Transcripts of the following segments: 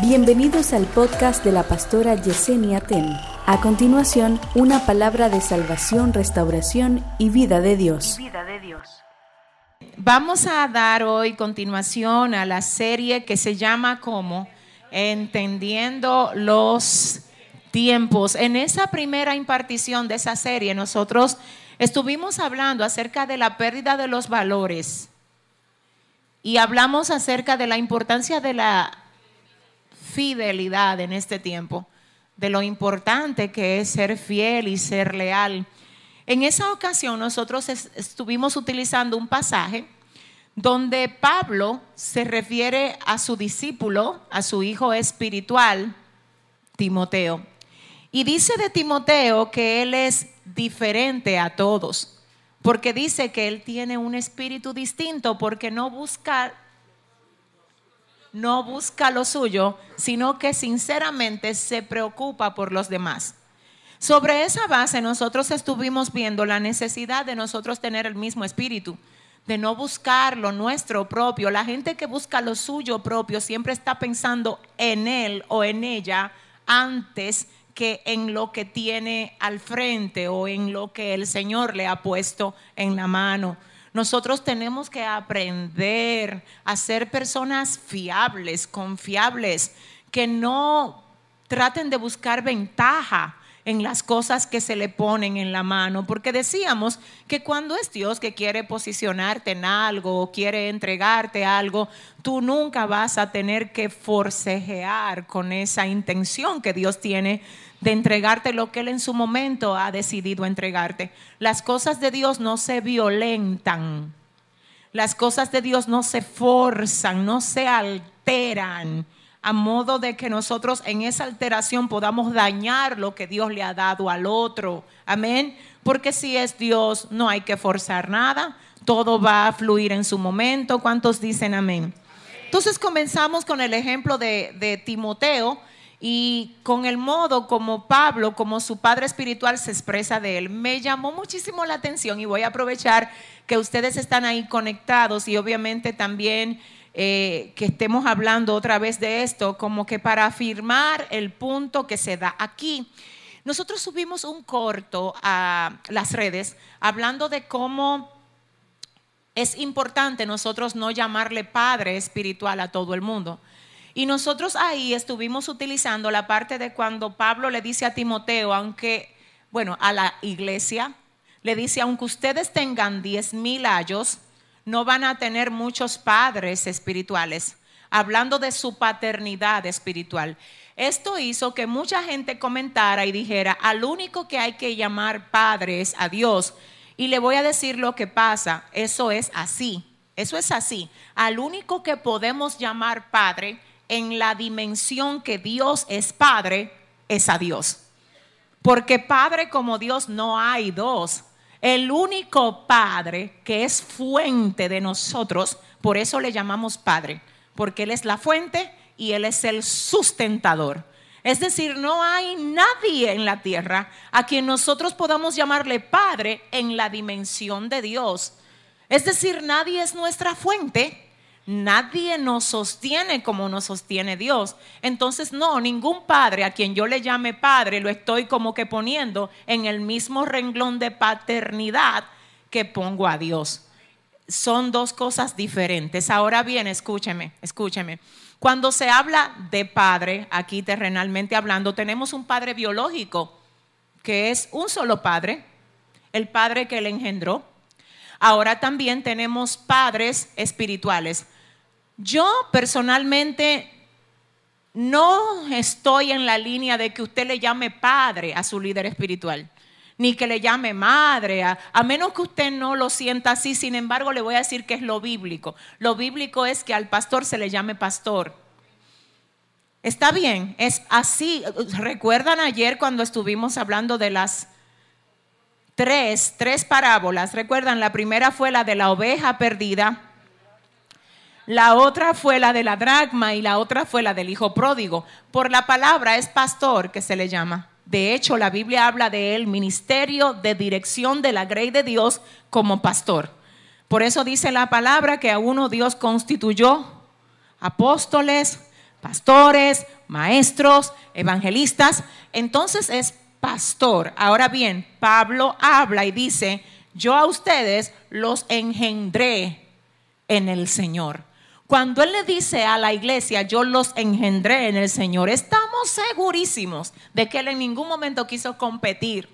Bienvenidos al podcast de la pastora Yesenia Ten. A continuación, una palabra de salvación, restauración y vida de Dios. vida de Dios. Vamos a dar hoy continuación a la serie que se llama como Entendiendo los tiempos. En esa primera impartición de esa serie nosotros estuvimos hablando acerca de la pérdida de los valores y hablamos acerca de la importancia de la fidelidad en este tiempo, de lo importante que es ser fiel y ser leal. En esa ocasión nosotros estuvimos utilizando un pasaje donde Pablo se refiere a su discípulo, a su hijo espiritual, Timoteo. Y dice de Timoteo que él es diferente a todos, porque dice que él tiene un espíritu distinto, porque no busca no busca lo suyo, sino que sinceramente se preocupa por los demás. Sobre esa base nosotros estuvimos viendo la necesidad de nosotros tener el mismo espíritu, de no buscar lo nuestro propio. La gente que busca lo suyo propio siempre está pensando en él o en ella antes que en lo que tiene al frente o en lo que el Señor le ha puesto en la mano. Nosotros tenemos que aprender a ser personas fiables, confiables, que no traten de buscar ventaja en las cosas que se le ponen en la mano, porque decíamos que cuando es Dios que quiere posicionarte en algo o quiere entregarte algo, tú nunca vas a tener que forcejear con esa intención que Dios tiene de entregarte lo que Él en su momento ha decidido entregarte. Las cosas de Dios no se violentan, las cosas de Dios no se forzan, no se alteran a modo de que nosotros en esa alteración podamos dañar lo que Dios le ha dado al otro. Amén. Porque si es Dios, no hay que forzar nada, todo va a fluir en su momento. ¿Cuántos dicen amén? Entonces comenzamos con el ejemplo de, de Timoteo y con el modo como Pablo, como su padre espiritual, se expresa de él. Me llamó muchísimo la atención y voy a aprovechar que ustedes están ahí conectados y obviamente también eh, que estemos hablando otra vez de esto, como que para afirmar el punto que se da aquí. Nosotros subimos un corto a las redes hablando de cómo es importante nosotros no llamarle padre espiritual a todo el mundo. Y nosotros ahí estuvimos utilizando la parte de cuando Pablo le dice a Timoteo, aunque, bueno, a la iglesia, le dice, aunque ustedes tengan diez mil años, no van a tener muchos padres espirituales, hablando de su paternidad espiritual. Esto hizo que mucha gente comentara y dijera, al único que hay que llamar padre es a Dios. Y le voy a decir lo que pasa, eso es así, eso es así. Al único que podemos llamar padre en la dimensión que Dios es Padre, es a Dios. Porque Padre como Dios no hay dos. El único Padre que es fuente de nosotros, por eso le llamamos Padre, porque Él es la fuente y Él es el sustentador. Es decir, no hay nadie en la tierra a quien nosotros podamos llamarle Padre en la dimensión de Dios. Es decir, nadie es nuestra fuente Nadie nos sostiene como nos sostiene Dios. Entonces, no, ningún padre a quien yo le llame padre lo estoy como que poniendo en el mismo renglón de paternidad que pongo a Dios. Son dos cosas diferentes. Ahora bien, escúcheme, escúcheme. Cuando se habla de padre, aquí terrenalmente hablando, tenemos un padre biológico, que es un solo padre, el padre que le engendró. Ahora también tenemos padres espirituales yo personalmente no estoy en la línea de que usted le llame padre a su líder espiritual, ni que le llame madre, a, menos que usted no lo sienta así. Sin embargo, le voy a decir que es lo bíblico. Lo bíblico es que al pastor se le llame pastor. Está bien, es así. ¿Recuerdan ayer cuando estuvimos hablando de las tres, tres parábolas? ¿Recuerdan? La primera fue la de la oveja perdida la otra fue la de la dragma y la otra fue la del hijo pródigo. Por la palabra es pastor que se le llama. De hecho, la Biblia habla de él, ministerio de dirección de la grey de Dios como pastor. Por eso dice la palabra que a uno Dios constituyó apóstoles, pastores, maestros, evangelistas. Entonces es pastor. Ahora bien, Pablo habla y dice, yo a ustedes los engendré en el Señor. Cuando Él le dice a la iglesia, yo los engendré en el Señor, estamos segurísimos de que Él en ningún momento quiso competir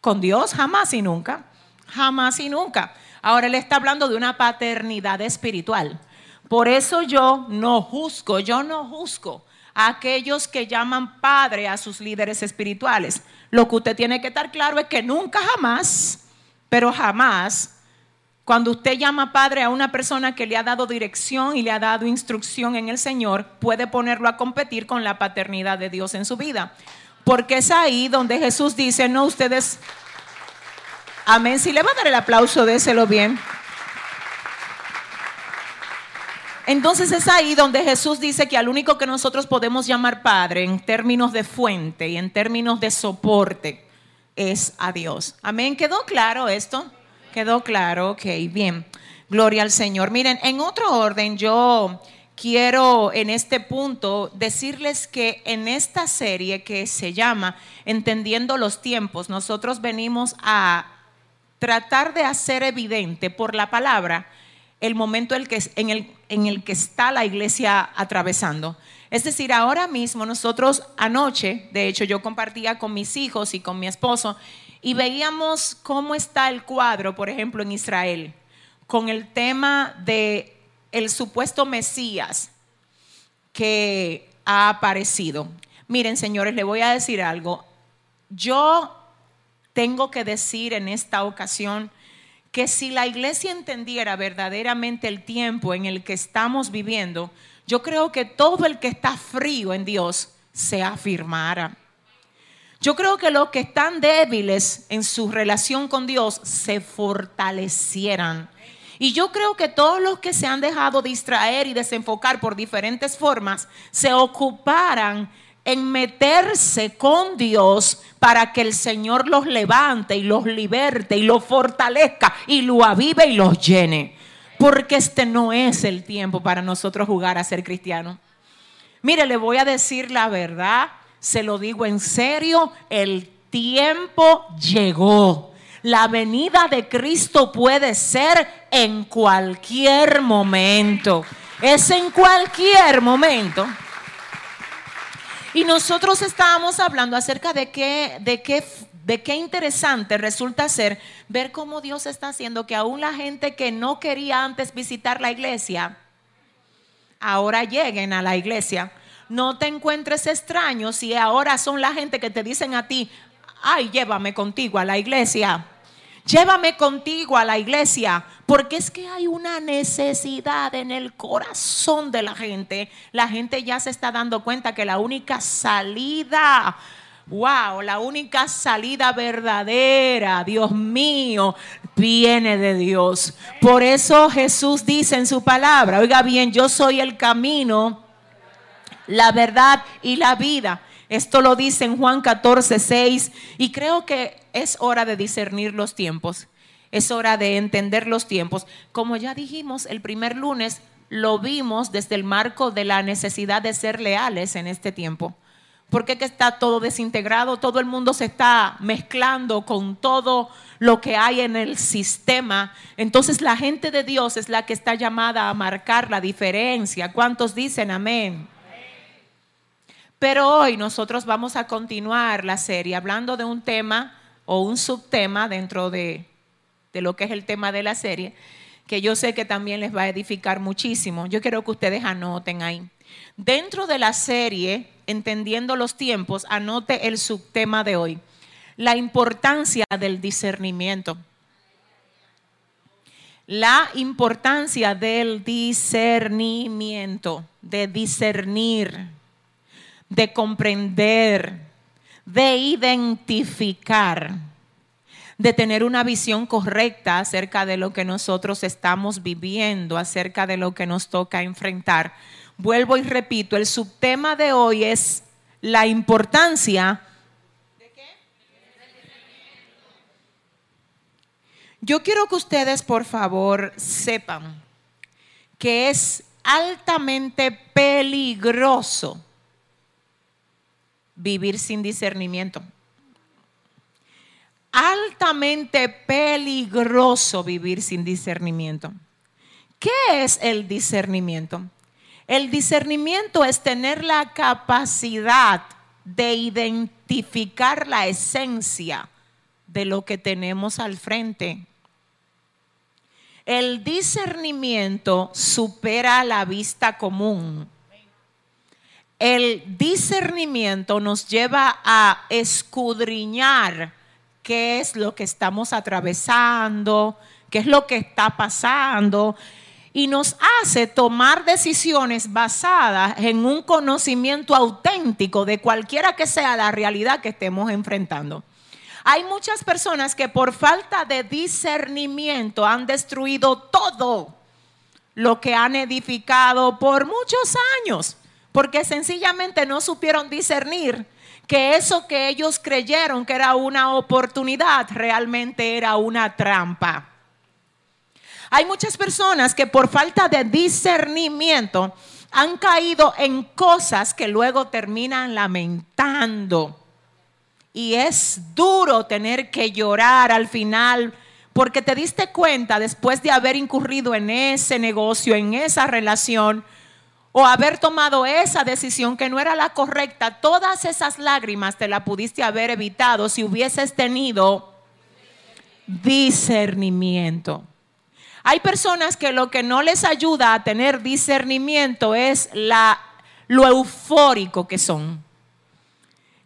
con Dios, jamás y nunca, jamás y nunca. Ahora Él está hablando de una paternidad espiritual. Por eso yo no juzgo, yo no juzgo a aquellos que llaman padre a sus líderes espirituales. Lo que usted tiene que estar claro es que nunca jamás, pero jamás cuando usted llama padre a una persona que le ha dado dirección y le ha dado instrucción en el Señor, puede ponerlo a competir con la paternidad de Dios en su vida. Porque es ahí donde Jesús dice, no, ustedes, amén, si le va a dar el aplauso, déselo bien. Entonces es ahí donde Jesús dice que al único que nosotros podemos llamar Padre en términos de fuente y en términos de soporte es a Dios. Amén, ¿quedó claro esto? Quedó claro, ok, bien. Gloria al Señor. Miren, en otro orden, yo quiero en este punto decirles que en esta serie que se llama Entendiendo los tiempos, nosotros venimos a tratar de hacer evidente por la palabra el momento en el, que, en, el, en el que está la iglesia atravesando. Es decir, ahora mismo nosotros anoche, de hecho yo compartía con mis hijos y con mi esposo, y veíamos cómo está el cuadro, por ejemplo, en Israel, con el tema de el supuesto Mesías que ha aparecido. Miren, señores, le voy a decir algo. Yo tengo que decir en esta ocasión que si la iglesia entendiera verdaderamente el tiempo en el que estamos viviendo, yo creo que todo el que está frío en Dios se afirmara. Yo creo que los que están débiles en su relación con Dios se fortalecieran. Y yo creo que todos los que se han dejado distraer y desenfocar por diferentes formas se ocuparan en meterse con Dios para que el Señor los levante y los liberte y los fortalezca y lo avive y los llene. Porque este no es el tiempo para nosotros jugar a ser cristianos. Mire, le voy a decir la verdad se lo digo en serio, el tiempo llegó. La venida de Cristo puede ser en cualquier momento. Es en cualquier momento. Y nosotros estábamos hablando acerca de qué, de qué, de qué interesante resulta ser ver cómo Dios está haciendo que aún la gente que no quería antes visitar la iglesia, ahora lleguen a la iglesia no te encuentres extraño si ahora son la gente que te dicen a ti, ay, llévame contigo a la iglesia. Llévame contigo a la iglesia, porque es que hay una necesidad en el corazón de la gente. La gente ya se está dando cuenta que la única salida, wow, la única salida verdadera, Dios mío, viene de Dios. Por eso Jesús dice en su palabra, oiga bien, yo soy el camino la verdad y la vida. Esto lo dice en Juan 14, 6 y creo que es hora de discernir los tiempos. Es hora de entender los tiempos. Como ya dijimos el primer lunes, lo vimos desde el marco de la necesidad de ser leales en este tiempo. Porque que está todo desintegrado, todo el mundo se está mezclando con todo lo que hay en el sistema. Entonces la gente de Dios es la que está llamada a marcar la diferencia. ¿Cuántos dicen amén? Pero hoy nosotros vamos a continuar la serie hablando de un tema o un subtema dentro de, lo que es el tema de la serie, que yo sé que también les va a edificar muchísimo. Yo quiero que ustedes anoten ahí. Dentro de la serie, entendiendo los tiempos, anote el subtema de hoy, la importancia del discernimiento. La importancia del discernimiento, de discernir de comprender, de identificar, de tener una visión correcta acerca de lo que nosotros estamos viviendo, acerca de lo que nos toca enfrentar. Vuelvo y repito, el subtema de hoy es la importancia. Yo quiero que ustedes, por favor, sepan que es altamente peligroso vivir sin discernimiento. Altamente peligroso vivir sin discernimiento. ¿Qué es el discernimiento? El discernimiento es tener la capacidad de identificar la esencia de lo que tenemos al frente. El discernimiento supera la vista común. El discernimiento nos lleva a escudriñar qué es lo que estamos atravesando, qué es lo que está pasando, y nos hace tomar decisiones basadas en un conocimiento auténtico de cualquiera que sea la realidad que estemos enfrentando. Hay muchas personas que por falta de discernimiento han destruido todo lo que han edificado por muchos años, porque sencillamente no supieron discernir que eso que ellos creyeron que era una oportunidad realmente era una trampa. Hay muchas personas que por falta de discernimiento han caído en cosas que luego terminan lamentando. Y es duro tener que llorar al final porque te diste cuenta después de haber incurrido en ese negocio, en esa relación, o haber tomado esa decisión que no era la correcta, todas esas lágrimas te la pudiste haber evitado si hubieses tenido discernimiento. Hay personas que lo que no les ayuda a tener discernimiento es la, lo eufórico que son.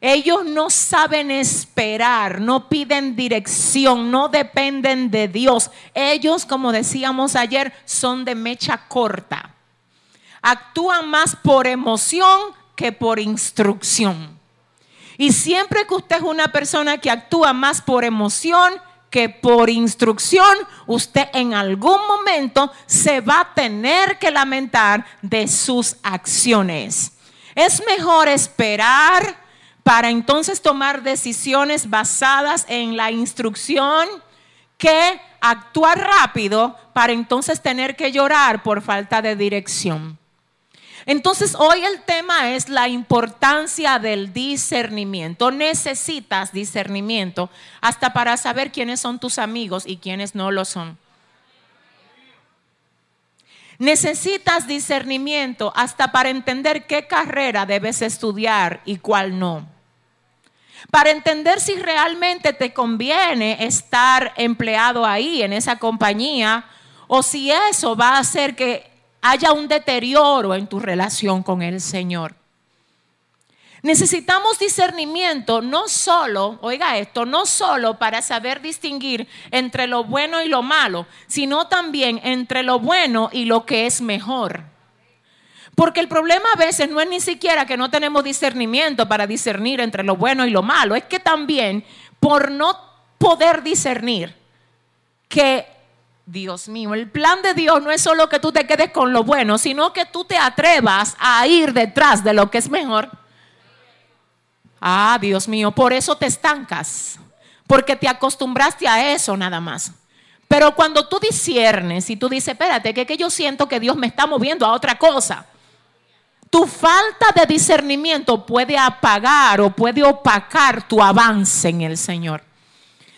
Ellos no saben esperar, no piden dirección, no dependen de Dios. Ellos, como decíamos ayer, son de mecha corta. Actúan más por emoción que por instrucción. Y siempre que usted es una persona que actúa más por emoción que por instrucción usted en algún momento se va a tener que lamentar de sus acciones. Es mejor esperar para entonces tomar decisiones basadas en la instrucción que actuar rápido para entonces tener que llorar por falta de dirección. Entonces hoy el tema es la importancia del discernimiento. Necesitas discernimiento hasta para saber quiénes son tus amigos y quiénes no lo son. Necesitas discernimiento hasta para entender qué carrera debes estudiar y cuál no. Para entender si realmente te conviene estar empleado ahí en esa compañía o si eso va a hacer que haya un deterioro en tu relación con el Señor. Necesitamos discernimiento no solo, oiga esto, no solo para saber distinguir entre lo bueno y lo malo, sino también entre lo bueno y lo que es mejor. Porque el problema a veces no es ni siquiera que no tenemos discernimiento para discernir entre lo bueno y lo malo, es que también por no poder discernir que Dios mío, el plan de Dios no es solo que tú te quedes con lo bueno, sino que tú te atrevas a ir detrás de lo que es mejor. Ah, Dios mío, por eso te estancas, porque te acostumbraste a eso nada más. Pero cuando tú disiernes y tú dices, espérate, que, que yo siento que Dios me está moviendo a otra cosa, tu falta de discernimiento puede apagar o puede opacar tu avance en el Señor.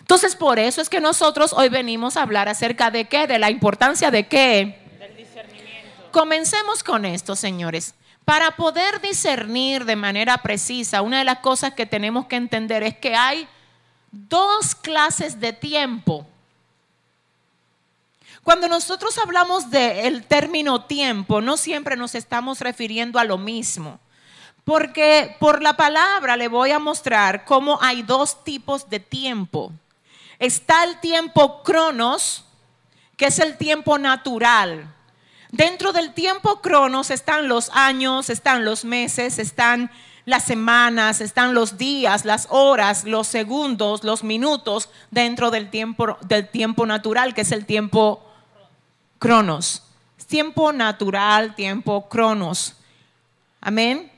Entonces, por eso es que nosotros hoy venimos a hablar acerca de qué, de la importancia de qué. Del discernimiento. Comencemos con esto, señores. Para poder discernir de manera precisa, una de las cosas que tenemos que entender es que hay dos clases de tiempo. Cuando nosotros hablamos del término tiempo, no siempre nos estamos refiriendo a lo mismo. Porque por la palabra le voy a mostrar cómo hay dos tipos de tiempo. Está el tiempo cronos, que es el tiempo natural. Dentro del tiempo cronos están los años, están los meses, están las semanas, están los días, las horas, los segundos, los minutos dentro del tiempo, del tiempo natural, que es el tiempo cronos. Tiempo natural, tiempo cronos. Amén.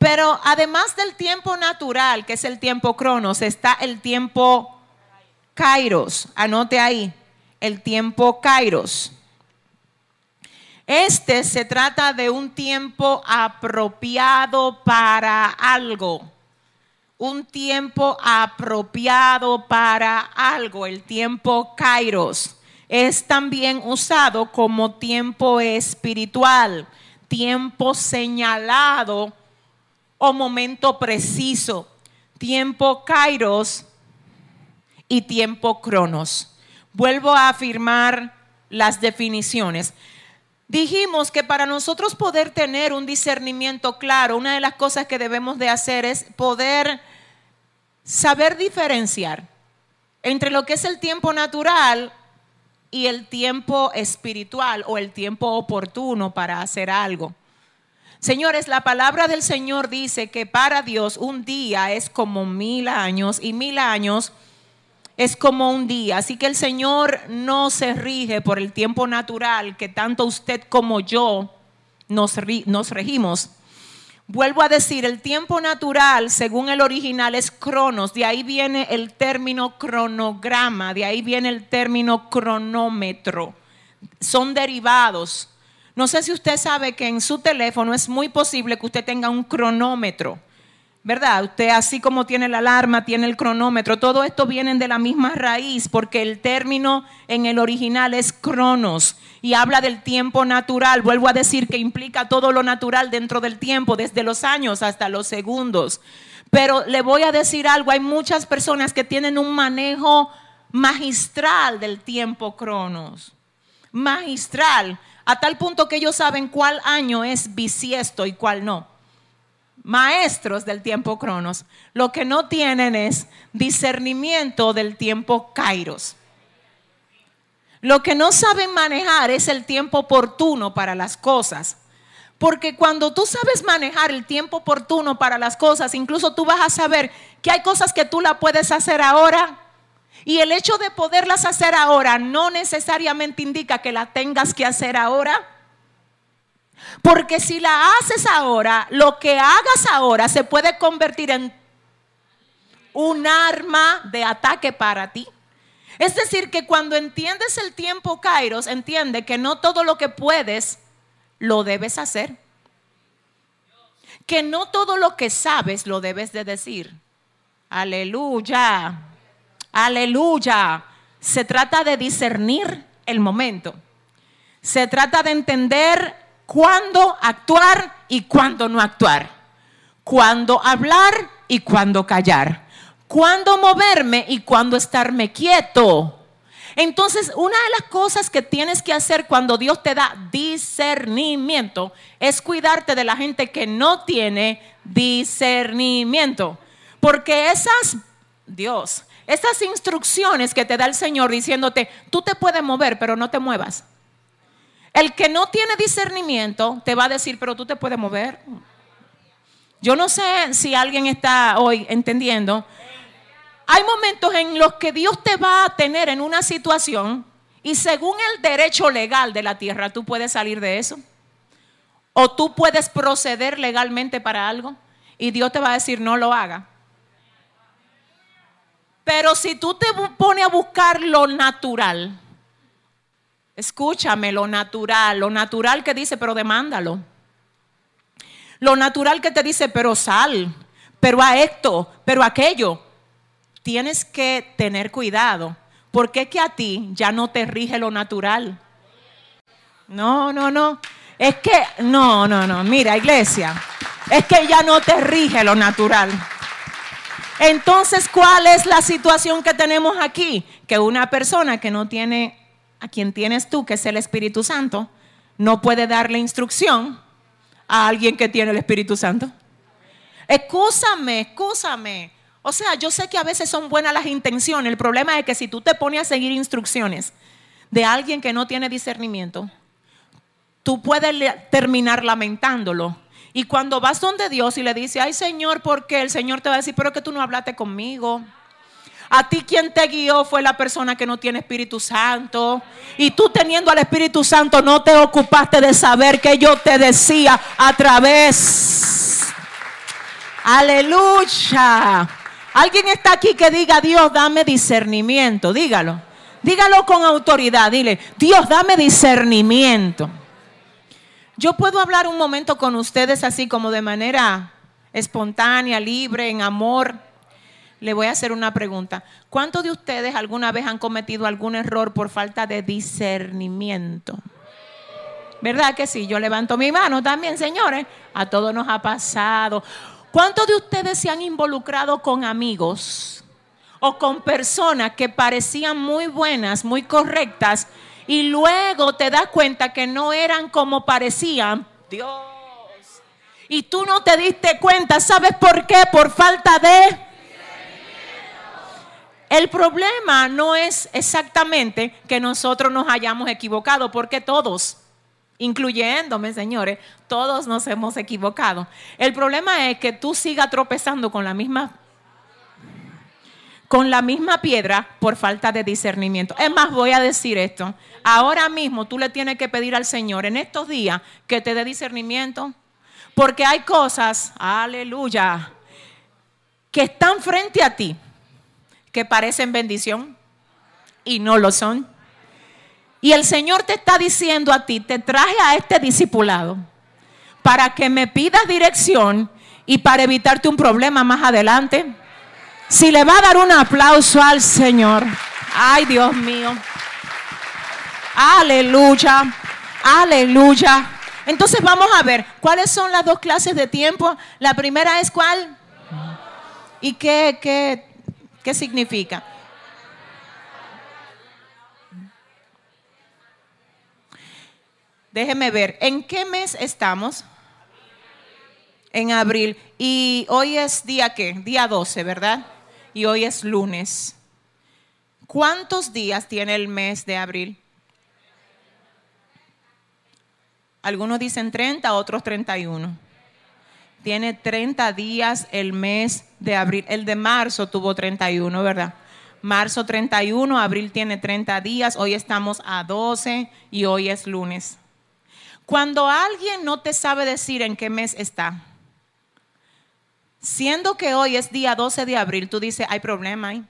Pero además del tiempo natural, que es el tiempo cronos, está el tiempo kairos. Anote ahí, el tiempo kairos. Este se trata de un tiempo apropiado para algo. Un tiempo apropiado para algo, el tiempo kairos. Es también usado como tiempo espiritual, tiempo señalado o momento preciso. Tiempo kairos y tiempo cronos. Vuelvo a afirmar las definiciones. Dijimos que para nosotros poder tener un discernimiento claro, una de las cosas que debemos de hacer es poder saber diferenciar entre lo que es el tiempo natural y el tiempo espiritual o el tiempo oportuno para hacer algo. Señores, la palabra del Señor dice que para Dios un día es como mil años y mil años es como un día. Así que el Señor no se rige por el tiempo natural que tanto usted como yo nos, nos regimos. Vuelvo a decir, el tiempo natural, según el original, es cronos. De ahí viene el término cronograma, de ahí viene el término cronómetro. Son derivados. No sé si usted sabe que en su teléfono es muy posible que usted tenga un cronómetro. ¿verdad? Usted así como tiene la alarma, tiene el cronómetro, todo esto viene de la misma raíz porque el término en el original es cronos y habla del tiempo natural. Vuelvo a decir que implica todo lo natural dentro del tiempo, desde los años hasta los segundos. Pero le voy a decir algo, hay muchas personas que tienen un manejo magistral del tiempo cronos. Magistral, a tal punto que ellos saben cuál año es bisiesto y cuál no maestros del tiempo cronos, lo que no tienen es discernimiento del tiempo kairos. Lo que no saben manejar es el tiempo oportuno para las cosas. Porque cuando tú sabes manejar el tiempo oportuno para las cosas, incluso tú vas a saber que hay cosas que tú la puedes hacer ahora. Y el hecho de poderlas hacer ahora no necesariamente indica que la tengas que hacer ahora. Porque si la haces ahora, lo que hagas ahora se puede convertir en un arma de ataque para ti. Es decir, que cuando entiendes el tiempo, Kairos, entiende que no todo lo que puedes lo debes hacer. Que no todo lo que sabes lo debes de decir. Aleluya. Aleluya. Se trata de discernir el momento. Se trata de entender cuándo actuar y cuándo no actuar, cuándo hablar y cuándo callar, cuándo moverme y cuándo estarme quieto. Entonces, una de las cosas que tienes que hacer cuando Dios te da discernimiento es cuidarte de la gente que no tiene discernimiento. Porque esas, Dios, esas instrucciones que te da el Señor diciéndote, tú te puedes mover, pero no te muevas. El que no tiene discernimiento te va a decir, pero tú te puedes mover. Yo no sé si alguien está hoy entendiendo. Hay momentos en los que Dios te va a tener en una situación y según el derecho legal de la tierra tú puedes salir de eso. O tú puedes proceder legalmente para algo y Dios te va a decir no lo haga. Pero si tú te pones a buscar lo natural, Escúchame, lo natural, lo natural que dice, pero demándalo. Lo natural que te dice, pero sal, pero a esto, pero aquello. Tienes que tener cuidado, porque es que a ti ya no te rige lo natural. No, no, no. Es que, no, no, no. Mira, iglesia, es que ya no te rige lo natural. Entonces, ¿cuál es la situación que tenemos aquí? Que una persona que no tiene a quien tienes tú, que es el Espíritu Santo, no puede darle instrucción a alguien que tiene el Espíritu Santo. Excúsame, excúsame. O sea, yo sé que a veces son buenas las intenciones. El problema es que si tú te pones a seguir instrucciones de alguien que no tiene discernimiento, tú puedes terminar lamentándolo. Y cuando vas donde Dios y le dices, ay Señor, ¿por qué? El Señor te va a decir, pero que tú no hablaste conmigo. A ti quien te guió fue la persona que no tiene Espíritu Santo. Y tú teniendo al Espíritu Santo no te ocupaste de saber que yo te decía a través. Aleluya. Alguien está aquí que diga, Dios, dame discernimiento. Dígalo. Dígalo con autoridad. Dile, Dios, dame discernimiento. Yo puedo hablar un momento con ustedes así como de manera espontánea, libre, en amor. Le voy a hacer una pregunta. ¿Cuántos de ustedes alguna vez han cometido algún error por falta de discernimiento? ¿Verdad que sí? Yo levanto mi mano también, señores. A todos nos ha pasado. ¿Cuántos de ustedes se han involucrado con amigos o con personas que parecían muy buenas, muy correctas, y luego te das cuenta que no eran como parecían? Dios. Y tú no te diste cuenta, ¿sabes por qué? Por falta de... El problema no es exactamente que nosotros nos hayamos equivocado, porque todos incluyéndome, señores, todos nos hemos equivocado. El problema es que tú sigas tropezando con la misma con la misma piedra por falta de discernimiento. Es más, voy a decir esto. Ahora mismo tú le tienes que pedir al Señor en estos días que te dé discernimiento, porque hay cosas, aleluya, que están frente a ti, que parecen bendición y no lo son. Y el Señor te está diciendo a ti, te traje a este discipulado para que me pidas dirección y para evitarte un problema más adelante. Si le va a dar un aplauso al Señor, ay Dios mío, aleluya, aleluya. Entonces vamos a ver, ¿cuáles son las dos clases de tiempo? La primera es cuál? ¿Y qué, qué, qué significa? Déjeme ver, ¿en qué mes estamos? En abril. Y hoy es día qué? Día 12, ¿verdad? Y hoy es lunes. ¿Cuántos días tiene el mes de abril? Algunos dicen 30, otros 31. Tiene 30 días el mes de abril. El de marzo tuvo 31, ¿verdad? Marzo 31, abril tiene 30 días, hoy estamos a 12 y hoy es lunes. Cuando alguien no te sabe decir en qué mes está, siendo que hoy es día 12 de abril, tú dices, hay problema ahí.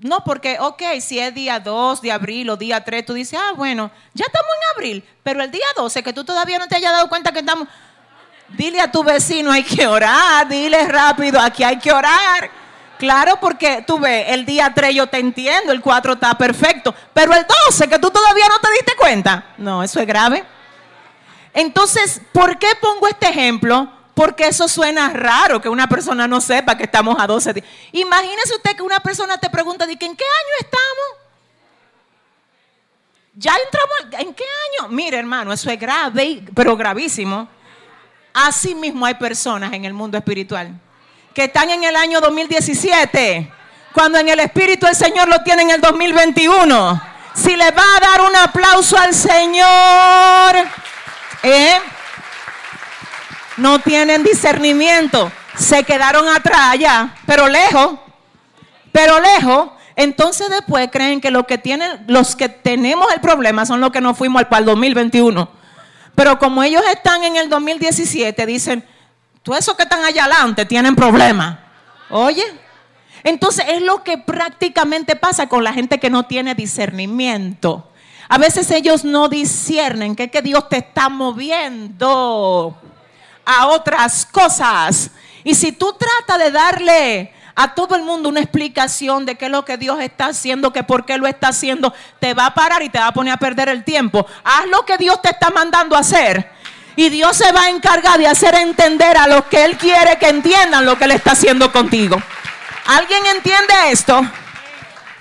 No, porque, ok, si es día 2 de abril o día 3, tú dices, ah, bueno, ya estamos en abril, pero el día 12, que tú todavía no te hayas dado cuenta que estamos, dile a tu vecino, hay que orar, dile rápido, aquí hay que orar. Claro, porque tú ves, el día 3 yo te entiendo, el 4 está perfecto, pero el 12 que tú todavía no te diste cuenta, no, eso es grave. Entonces, ¿por qué pongo este ejemplo? Porque eso suena raro que una persona no sepa que estamos a 12 días. Imagínese usted que una persona te pregunta, ¿en qué año estamos? Ya entramos, ¿en qué año? Mire, hermano, eso es grave, pero gravísimo. Así mismo hay personas en el mundo espiritual que están en el año 2017, cuando en el Espíritu el Señor lo tiene en el 2021. Si le va a dar un aplauso al Señor, ¿eh? No tienen discernimiento, se quedaron atrás allá, pero lejos, pero lejos. Entonces después creen que, lo que tienen, los que tenemos el problema son los que no fuimos al para el 2021. Pero como ellos están en el 2017, dicen, todos esos que están allá adelante tienen problemas. Oye, entonces es lo que prácticamente pasa con la gente que no tiene discernimiento. A veces ellos no disciernen que, que Dios te está moviendo a otras cosas. Y si tú tratas de darle a todo el mundo una explicación de qué es lo que Dios está haciendo, que por qué lo está haciendo, te va a parar y te va a poner a perder el tiempo. Haz lo que Dios te está mandando a hacer y Dios se va a encargar de hacer entender a los que Él quiere que entiendan lo que Él está haciendo contigo. ¿Alguien entiende esto?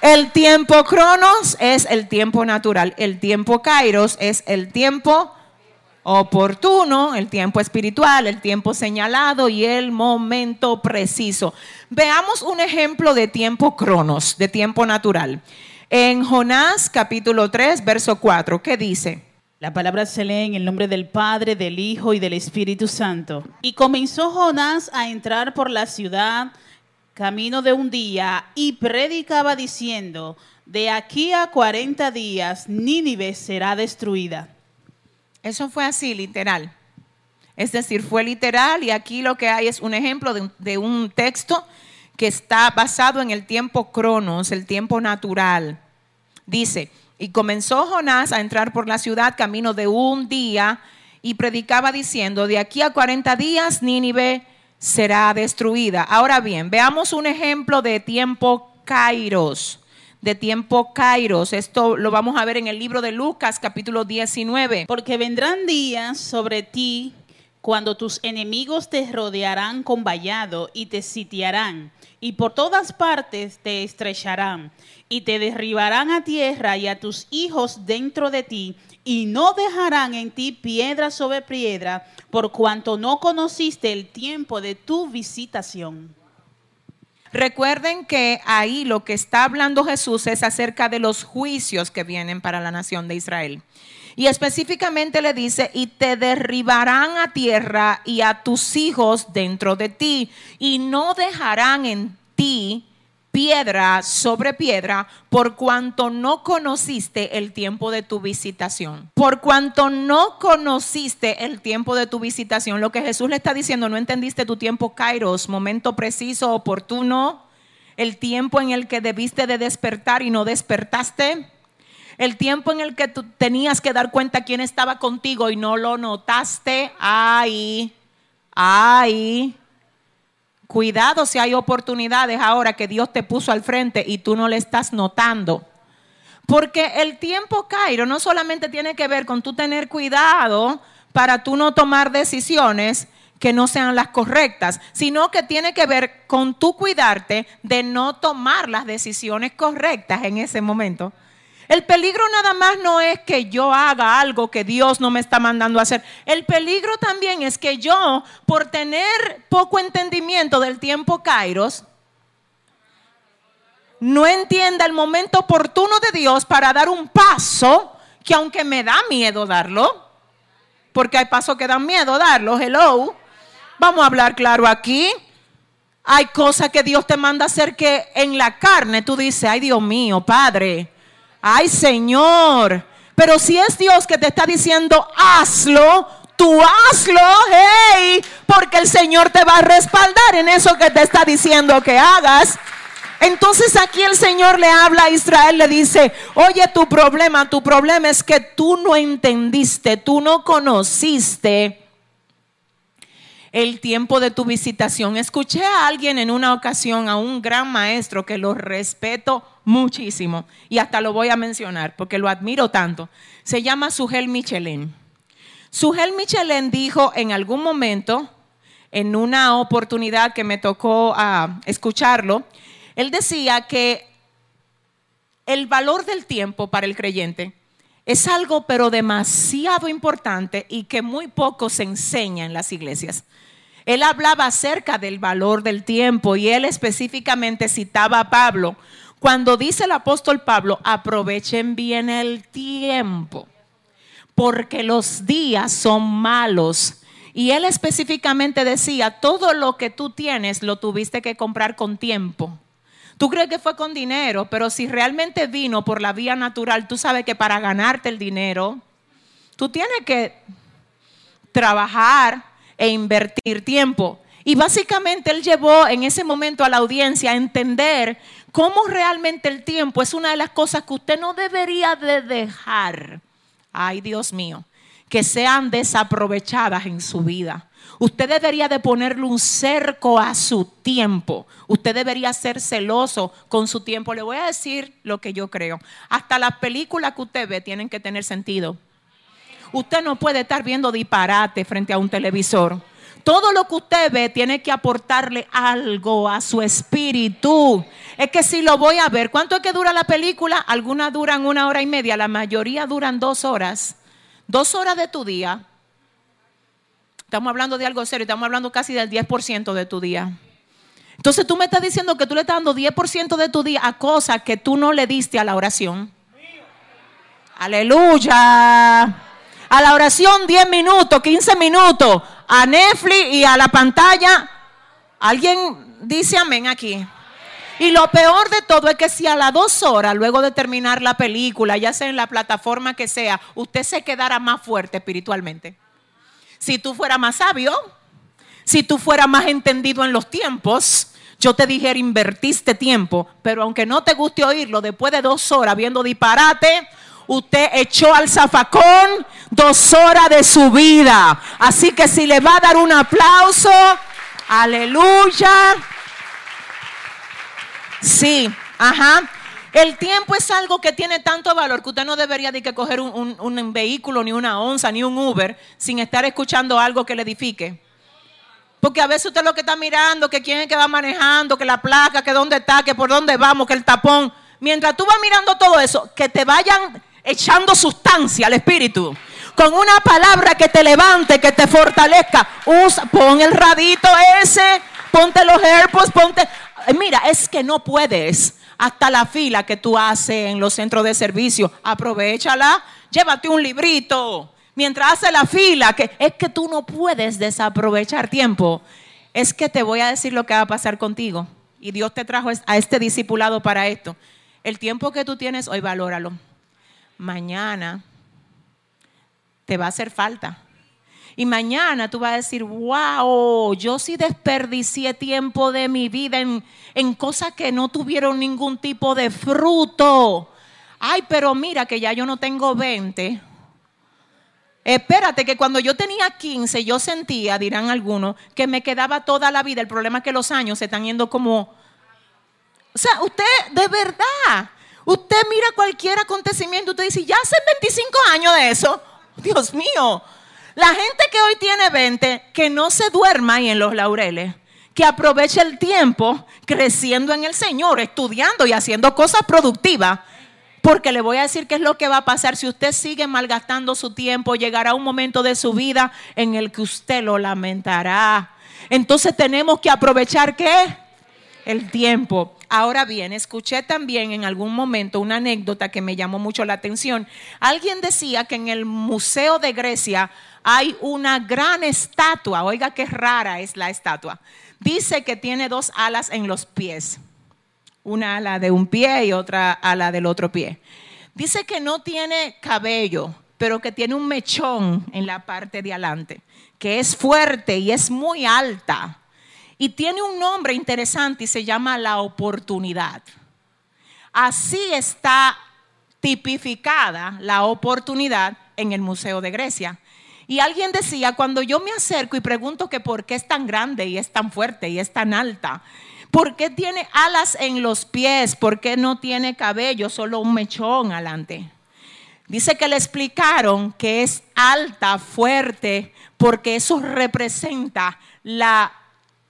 El tiempo cronos es el tiempo natural. El tiempo kairos es el tiempo oportuno, el tiempo espiritual, el tiempo señalado y el momento preciso. Veamos un ejemplo de tiempo cronos, de tiempo natural. En Jonás capítulo 3, verso 4, ¿qué dice? La palabra se lee en el nombre del Padre, del Hijo y del Espíritu Santo. Y comenzó Jonás a entrar por la ciudad camino de un día y predicaba diciendo, de aquí a 40 días Nínive será destruida. Eso fue así, literal. Es decir, fue literal y aquí lo que hay es un ejemplo de un, de un texto que está basado en el tiempo cronos, el tiempo natural. Dice, Y comenzó Jonás a entrar por la ciudad camino de un día y predicaba diciendo, de aquí a 40 días Nínive será destruida. Ahora bien, veamos un ejemplo de tiempo kairos, de tiempo kairos. Esto lo vamos a ver en el libro de Lucas capítulo 19. Porque vendrán días sobre ti cuando tus enemigos te rodearán con vallado y te sitiarán y por todas partes te estrecharán y te derribarán a tierra y a tus hijos dentro de ti y no dejarán en ti piedra sobre piedra por cuanto no conociste el tiempo de tu visitación. Recuerden que ahí lo que está hablando Jesús es acerca de los juicios que vienen para la nación de Israel. Y específicamente le dice, y te derribarán a tierra y a tus hijos dentro de ti, y no dejarán en ti piedra sobre piedra, por cuanto no conociste el tiempo de tu visitación. Por cuanto no conociste el tiempo de tu visitación, lo que Jesús le está diciendo, no entendiste tu tiempo kairos, momento preciso, oportuno, el tiempo en el que debiste de despertar y no despertaste. El tiempo en el que tú tenías que dar cuenta quién estaba contigo y no lo notaste. Ay, ay. Cuidado si hay oportunidades ahora que Dios te puso al frente y tú no le estás notando. Porque el tiempo, Cairo, no solamente tiene que ver con tú tener cuidado para tú no tomar decisiones que no sean las correctas, sino que tiene que ver con tú cuidarte de no tomar las decisiones correctas en ese momento. El peligro nada más no es que yo haga algo que Dios no me está mandando a hacer. El peligro también es que yo, por tener poco entendimiento del tiempo Kairos, no entienda el momento oportuno de Dios para dar un paso que aunque me da miedo darlo, porque hay pasos que dan miedo darlo, hello, vamos a hablar claro aquí. Hay cosas que Dios te manda hacer que en la carne tú dices, ay Dios mío, Padre, Ay, Señor. Pero si es Dios que te está diciendo, hazlo, tú hazlo, hey, porque el Señor te va a respaldar en eso que te está diciendo que hagas. Entonces aquí el Señor le habla a Israel, le dice, oye, tu problema, tu problema es que tú no entendiste, tú no conociste el tiempo de tu visitación. Escuché a alguien en una ocasión, a un gran maestro que lo respeto muchísimo y hasta lo voy a mencionar porque lo admiro tanto. Se llama Sugel Michelin. Sugel Michelin dijo en algún momento, en una oportunidad que me tocó ah, escucharlo, él decía que el valor del tiempo para el creyente es algo pero demasiado importante y que muy poco se enseña en las iglesias. Él hablaba acerca del valor del tiempo y él específicamente citaba a Pablo cuando dice el apóstol Pablo, aprovechen bien el tiempo, porque los días son malos. Y él específicamente decía, todo lo que tú tienes lo tuviste que comprar con tiempo. Tú crees que fue con dinero, pero si realmente vino por la vía natural, tú sabes que para ganarte el dinero, tú tienes que trabajar e invertir tiempo. Y básicamente él llevó en ese momento a la audiencia a entender cómo realmente el tiempo es una de las cosas que usted no debería de dejar. Ay, Dios mío, que sean desaprovechadas en su vida. Usted debería de ponerle un cerco a su tiempo. Usted debería ser celoso con su tiempo. Le voy a decir lo que yo creo. Hasta las películas que usted ve tienen que tener sentido. Usted no puede estar viendo disparate frente a un televisor. Todo lo que usted ve tiene que aportarle algo a su espíritu. Es que si lo voy a ver, ¿cuánto es que dura la película? Algunas duran una hora y media, la mayoría duran dos horas. Dos horas de tu día Estamos hablando de algo serio, estamos hablando casi del 10% de tu día. Entonces tú me estás diciendo que tú le estás dando 10% de tu día a cosas que tú no le diste a la oración. Aleluya. A la oración 10 minutos, 15 minutos. A Netflix y a la pantalla. ¿Alguien dice amén aquí? Y lo peor de todo es que si a las dos horas, luego de terminar la película, ya sea en la plataforma que sea, usted se quedara más fuerte espiritualmente. Si tú fueras más sabio, si tú fueras más entendido en los tiempos, yo te dijera invertiste tiempo, pero aunque no te guste oírlo, después de dos horas viendo disparate Usted echó al zafacón dos horas de su vida. Así que si le va a dar un aplauso, aleluya. Sí, ajá. El tiempo es algo que tiene tanto valor que usted no debería de que coger un, vehículo, ni una onza, ni un Uber, sin estar escuchando algo que le edifique. Porque a veces usted lo que está mirando, que quién es que va manejando, que la placa, que dónde está, que por dónde vamos, que el tapón. Mientras tú vas mirando todo eso, que te vayan echando sustancia al espíritu. Con una palabra que te levante, que te fortalezca. Usa, pon el radito ese, ponte los AirPods, ponte. Mira, es que no puedes. Hasta la fila que tú haces en los centros de servicio, aprovechala, llévate un librito. Mientras hace la fila, que es que tú no puedes desaprovechar tiempo. Es que te voy a decir lo que va a pasar contigo. Y Dios te trajo a este discipulado para esto. El tiempo que tú tienes hoy, valóralo mañana te va a hacer falta. Y mañana tú vas a decir, wow, yo sí desperdicié tiempo de mi vida en, en cosas que no tuvieron ningún tipo de fruto. Ay, pero mira que ya yo no tengo 20. Espérate que cuando yo tenía 15 yo sentía, dirán algunos, que me quedaba toda la vida. El problema es que los años se están yendo como... O sea, usted de verdad, Usted mira cualquier acontecimiento, usted dice, ya hace 25 años de eso. Dios mío. La gente que hoy tiene 20, que no se duerma ahí en los laureles, que aproveche el tiempo creciendo en el Señor, estudiando y haciendo cosas productivas. Porque le voy a decir qué es lo que va a pasar si usted sigue malgastando su tiempo. Llegará un momento de su vida en el que usted lo lamentará. Entonces tenemos que aprovechar qué? El tiempo. Ahora bien, escuché también en algún momento una anécdota que me llamó mucho la atención. Alguien decía que en el Museo de Grecia hay una gran estatua. Oiga qué rara es la estatua. Dice que tiene dos alas en los pies. Una ala de un pie y otra ala del otro pie. Dice que no tiene cabello, pero que tiene un mechón en la parte de adelante, que es fuerte y es muy alta y tiene un nombre interesante y se llama la oportunidad. Así está tipificada la oportunidad en el Museo de Grecia. Y alguien decía, cuando yo me acerco y pregunto que por qué es tan grande y es tan fuerte y es tan alta, ¿por qué tiene alas en los pies? ¿Por qué no tiene cabello, solo un mechón adelante? Dice que le explicaron que es alta, fuerte, porque eso representa la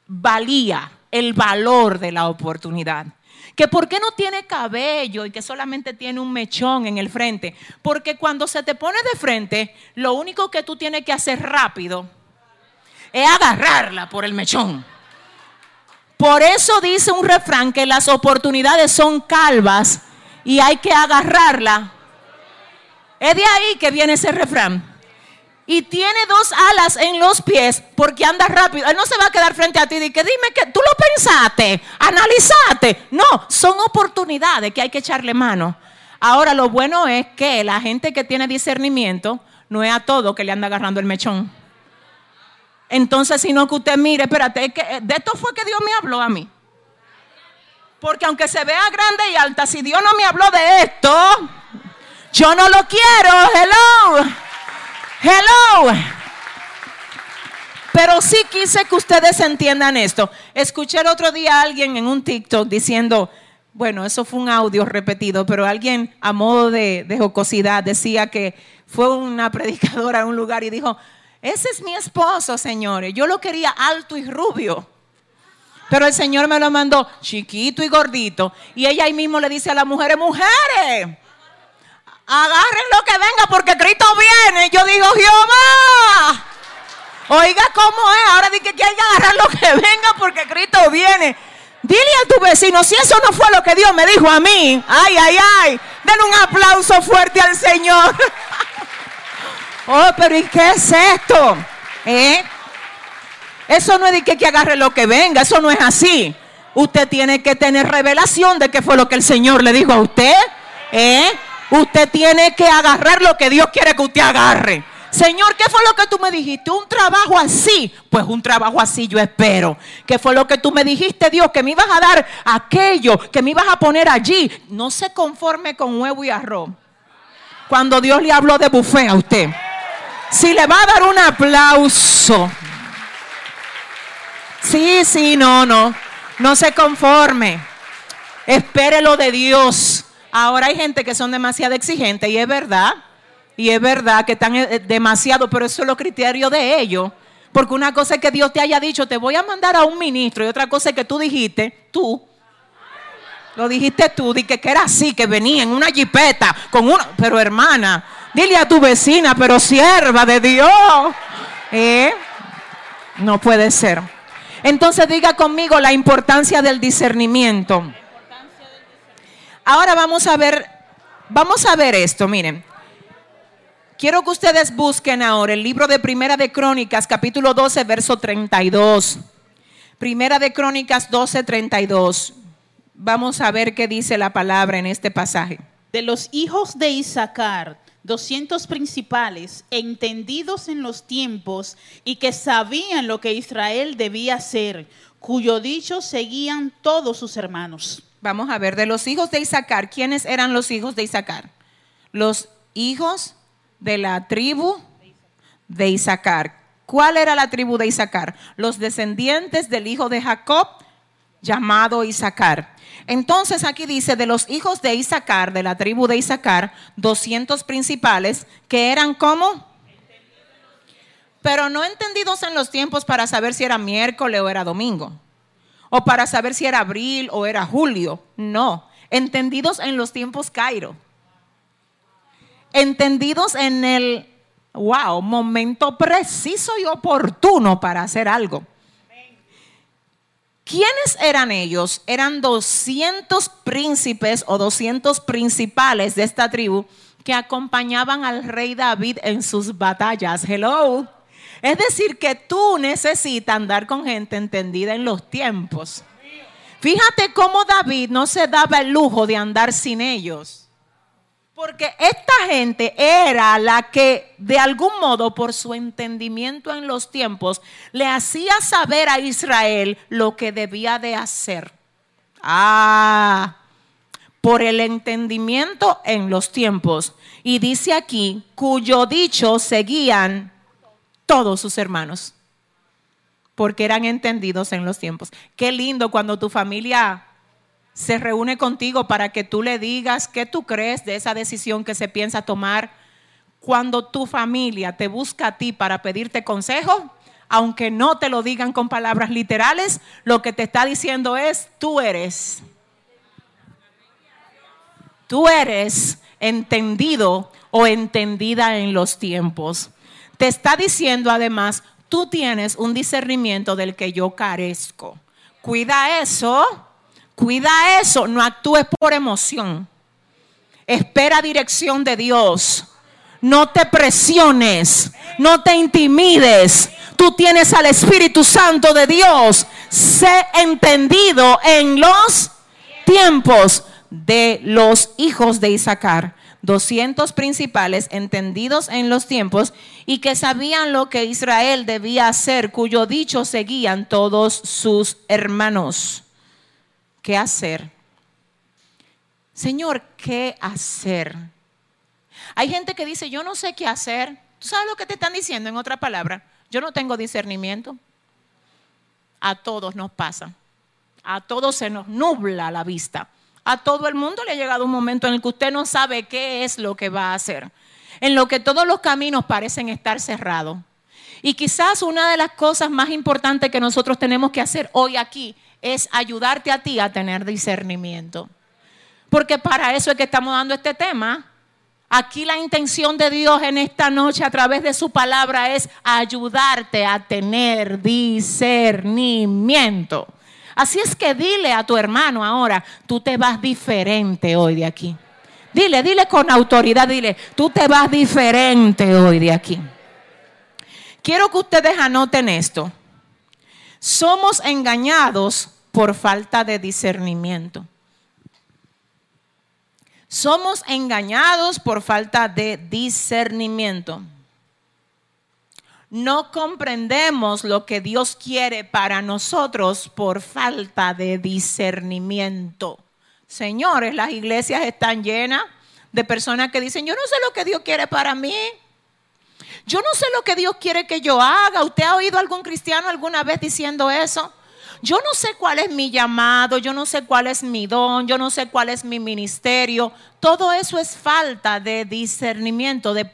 valía, el valor de la oportunidad. Que por qué no tiene cabello y que solamente tiene un mechón en el frente. Porque cuando se te pone de frente, lo único que tú tienes que hacer rápido es agarrarla por el mechón. Por eso dice un refrán que las oportunidades son calvas y hay que agarrarla. Es de ahí que viene ese refrán y tiene dos alas en los pies porque anda rápido. Él no se va a quedar frente a ti y que dime que tú lo pensaste, analizaste. No, son oportunidades que hay que echarle mano. Ahora lo bueno es que la gente que tiene discernimiento no es a todo que le anda agarrando el mechón. Entonces, sino que usted mire, espérate, que eh, de esto fue que Dios me habló a mí. Porque aunque se vea grande y alta, si Dios no me habló de esto, yo no lo quiero. Hello. Hello. Pero sí quise que ustedes entiendan esto. Escuché el otro día a alguien en un TikTok diciendo, bueno, eso fue un audio repetido, pero alguien a modo de, de jocosidad decía que fue una predicadora a un lugar y dijo, ese es mi esposo, señores. Yo lo quería alto y rubio. Pero el Señor me lo mandó chiquito y gordito. Y ella ahí mismo le dice a las mujeres, mujeres, agarren lo que venga porque Cristo viene. Yo digo, Jehová, oiga cómo es. Ahora di que hay que agarrar lo que venga porque Cristo viene. Dile a tu vecino, si eso no fue lo que Dios me dijo a mí, ay, ay, ay, denle un aplauso fuerte al Señor. oh, pero ¿y qué es esto? ¿Eh? Eso no es de que, que agarre lo que venga, eso no es así. Usted tiene que tener revelación de qué fue lo que el Señor le dijo a usted. ¿Eh? Usted tiene que agarrar lo que Dios quiere que usted agarre. Señor, ¿qué fue lo que tú me dijiste? Un trabajo así. Pues un trabajo así yo espero. ¿Qué fue lo que tú me dijiste, Dios? Que me ibas a dar aquello, que me ibas a poner allí. No se conforme con huevo y arroz. cuando Dios le habló de buffet a usted. Si le va a dar un aplauso. Sí, sí, no, no. No se conforme. Espere lo de Dios. Ahora hay gente que son demasiado exigentes y es verdad. Y es verdad que están eh, demasiado, pero eso es lo criterio de ellos. Porque una cosa es que Dios te haya dicho, te voy a mandar a un ministro, y otra cosa es que tú dijiste, tú, lo dijiste tú, di que, era así, que venía en una jipeta con una, pero hermana, dile a tu vecina, pero sierva de Dios. ¿Eh? No puede ser. Entonces diga conmigo la importancia del discernimiento. Ahora vamos a ver, vamos a ver esto, miren. Quiero que ustedes busquen ahora el libro de Primera de Crónicas, capítulo 12, verso 32. Primera de Crónicas 12, 32. Vamos a ver qué dice la palabra en este pasaje. De los hijos de Isaacar, 200 principales, entendidos en los tiempos y que sabían lo que Israel debía hacer, cuyo dicho seguían todos sus hermanos. Vamos a ver, de los hijos de Isaacar, ¿quiénes eran los hijos de Isaacar? Los hijos de la tribu de Isaacar. ¿Cuál era la tribu de Isaacar? Los descendientes del hijo de Jacob, llamado Isaacar. Entonces aquí dice, de los hijos de Isaacar, de la tribu de Isaacar, 200 principales, que eran como... Pero no entendidos en los tiempos para saber si era miércoles o era domingo, o para saber si era abril o era julio, no, entendidos en los tiempos Cairo entendidos en el, wow, momento preciso y oportuno para hacer algo. ¿Quiénes eran ellos? Eran 200 príncipes o 200 principales de esta tribu que acompañaban al rey David en sus batallas. Hello. Es decir, que tú necesitas andar con gente entendida en los tiempos. Fíjate cómo David no se daba el lujo de andar sin ellos. Porque esta gente era la que de algún modo por su entendimiento en los tiempos le hacía saber a Israel lo que debía de hacer. Ah, por el entendimiento en los tiempos. Y dice aquí, cuyo dicho seguían todos sus hermanos, porque eran entendidos en los tiempos. Qué lindo cuando tu familia se reúne contigo para que tú le digas qué tú crees de esa decisión que se piensa tomar. Cuando tu familia te busca a ti para pedirte consejo, aunque no te lo digan con palabras literales, lo que te está diciendo es, tú eres. Tú eres entendido o entendida en los tiempos. Te está diciendo además, tú tienes un discernimiento del que yo carezco. Cuida eso Cuida eso, no actúes por emoción. Espera dirección de Dios. No te presiones, no te intimides. Tú tienes al Espíritu Santo de Dios. Sé entendido en los tiempos de los hijos de Isaacar. 200 principales entendidos en los tiempos y que sabían lo que Israel debía hacer, cuyo dicho seguían todos sus hermanos. ¿Qué hacer? Señor, ¿qué hacer? Hay gente que dice, yo no sé qué hacer. ¿Tú sabes lo que te están diciendo en otra palabra? Yo no tengo discernimiento. A todos nos pasa. A todos se nos nubla la vista. A todo el mundo le ha llegado un momento en el que usted no sabe qué es lo que va a hacer. En lo que todos los caminos parecen estar cerrados. Y quizás una de las cosas más importantes que nosotros tenemos que hacer hoy aquí es ayudarte a ti a tener discernimiento. Porque para eso es que estamos dando este tema. Aquí la intención de Dios en esta noche a través de su palabra es ayudarte a tener discernimiento. Así es que dile a tu hermano ahora, tú te vas diferente hoy de aquí. Dile, dile con autoridad, dile, tú te vas diferente hoy de aquí. Quiero que ustedes anoten esto. Somos engañados por falta de discernimiento. Somos engañados por falta de discernimiento. No comprendemos lo que Dios quiere para nosotros por falta de discernimiento. Señores, las iglesias están llenas de personas que dicen, yo no sé lo que Dios quiere para mí. Yo no sé lo que Dios quiere que yo haga. ¿Usted ha oído algún cristiano alguna vez diciendo eso? Yo no sé cuál es mi llamado, yo no sé cuál es mi don, yo no sé cuál es mi ministerio. Todo eso es falta de discernimiento, de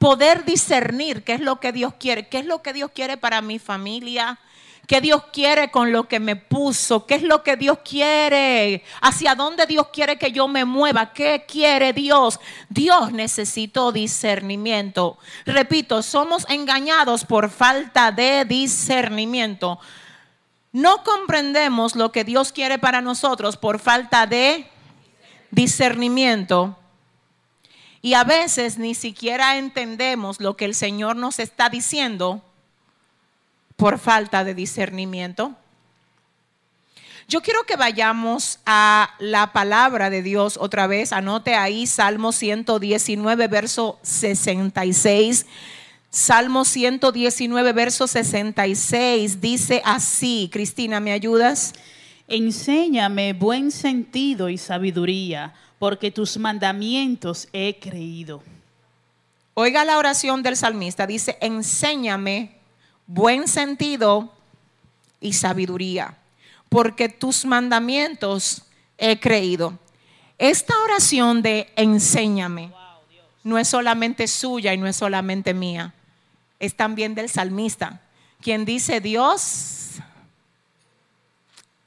poder discernir qué es lo que Dios quiere, qué es lo que Dios quiere para mi familia, qué Dios quiere con lo que me puso, qué es lo que Dios quiere, hacia dónde Dios quiere que yo me mueva, qué quiere Dios. Dios necesitó discernimiento. Repito, somos engañados por falta de discernimiento. No comprendemos lo que Dios quiere para nosotros por falta de discernimiento. Y a veces ni siquiera entendemos lo que el Señor nos está diciendo por falta de discernimiento. Yo quiero que vayamos a la palabra de Dios otra vez. Anote ahí Salmo 119, verso 66. Salmo 119, verso 66 dice así, Cristina, ¿me ayudas? Enséñame buen sentido y sabiduría, porque tus mandamientos he creído. Oiga la oración del salmista, dice, enséñame buen sentido y sabiduría, porque tus mandamientos he creído. Esta oración de enséñame no es solamente suya y no es solamente mía es también del salmista, quien dice, Dios,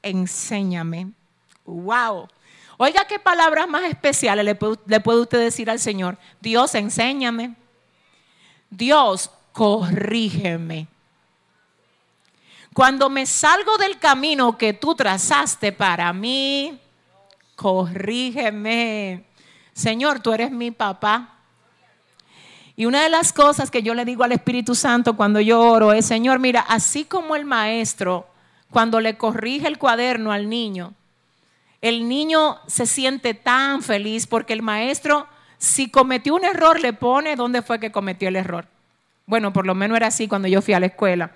enséñame. Wow. Oiga qué palabras más especiales le puede, usted decir al Señor. Dios, enséñame. Dios, corrígeme. Cuando me salgo del camino que tú trazaste para mí, corrígeme. Señor, tú eres mi papá. Y una de las cosas que yo le digo al Espíritu Santo cuando yo oro es, Señor, mira, así como el maestro, cuando le corrige el cuaderno al niño, el niño se siente tan feliz porque el maestro, si cometió un error, le pone dónde fue que cometió el error. Bueno, por lo menos era así cuando yo fui a la escuela.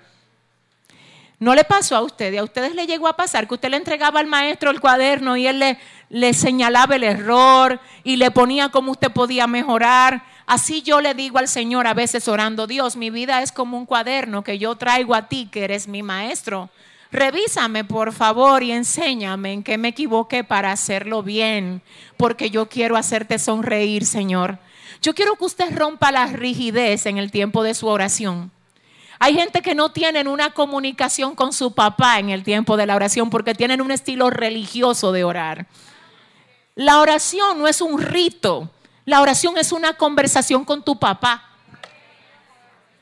¿No le pasó a ustedes? ¿A ustedes le llegó a pasar que usted le entregaba al maestro el cuaderno y él le, le señalaba el error y le ponía cómo usted podía mejorar? Así yo le digo al Señor a veces orando, Dios, mi vida es como un cuaderno que yo traigo a ti, que eres mi maestro. Revísame, por favor, y enséñame en qué me equivoqué para hacerlo bien, porque yo quiero hacerte sonreír, Señor. Yo quiero que usted rompa la rigidez en el tiempo de su oración. Hay gente que no tienen una comunicación con su papá en el tiempo de la oración porque tienen un estilo religioso de orar. La oración no es un rito. La oración es una conversación con tu papá.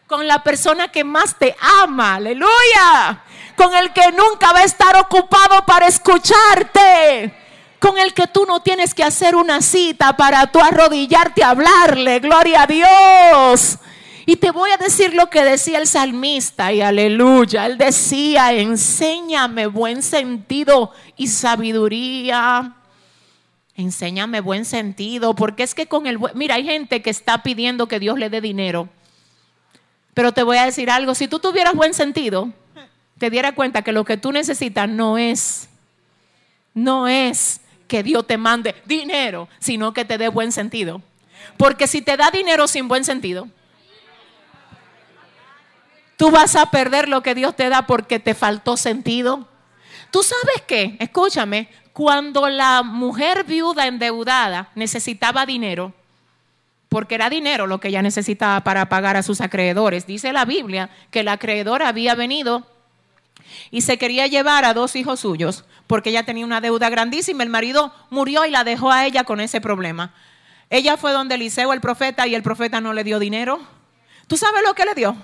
Con la persona que más te ama. Aleluya. Con el que nunca va a estar ocupado para escucharte. Con el que tú no tienes que hacer una cita para tú arrodillarte a hablarle. Gloria a Dios. Y te voy a decir lo que decía el salmista y aleluya. Él decía, enséñame buen sentido y sabiduría. Enséñame buen sentido, porque es que con el... Mira, hay gente que está pidiendo que Dios le dé dinero. Pero te voy a decir algo, si tú tuvieras buen sentido, te diera cuenta que lo que tú necesitas no es, no es que Dios te mande dinero, sino que te dé buen sentido. Porque si te da dinero sin buen sentido, tú vas a perder lo que Dios te da porque te faltó sentido. ¿Tú sabes qué? Escúchame, cuando la mujer viuda endeudada necesitaba dinero, porque era dinero lo que ella necesitaba para pagar a sus acreedores, dice la Biblia que la acreedora había venido y se quería llevar a dos hijos suyos, porque ella tenía una deuda grandísima, el marido murió y la dejó a ella con ese problema. Ella fue donde Eliseo, el profeta, y el profeta no le dio dinero. ¿Tú sabes lo que le dio?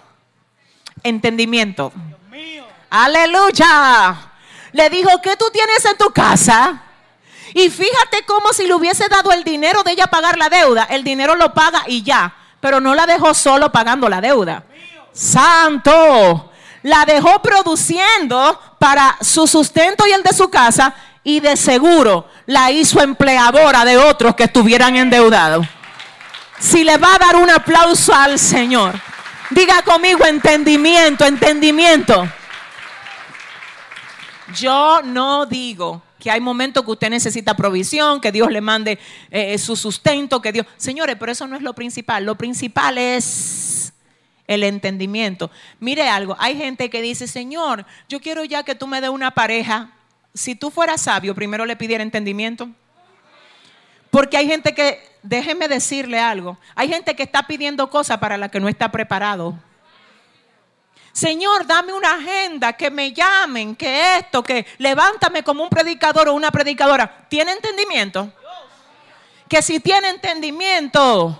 Entendimiento. Aleluya le dijo, ¿qué tú tienes en tu casa? Y fíjate como si le hubiese dado el dinero de ella pagar la deuda. El dinero lo paga y ya. Pero no la dejó solo pagando la deuda. Santo. La dejó produciendo para su sustento y el de su casa. Y de seguro la hizo empleadora de otros que estuvieran endeudados. Si le va a dar un aplauso al Señor, diga conmigo entendimiento, entendimiento. Yo no digo que hay momentos que usted necesita provisión, que Dios le mande eh, su sustento, que Dios... Señores, pero eso no es lo principal. Lo principal es el entendimiento. Mire algo, hay gente que dice, Señor, yo quiero ya que tú me des una pareja. Si tú fueras sabio, primero le pidiera entendimiento. Porque hay gente que, déjeme decirle algo, hay gente que está pidiendo cosas para las que no está preparado. Señor, dame una agenda, que me llamen, que esto, que levántame como un predicador o una predicadora. ¿Tiene entendimiento? Que si tiene entendimiento,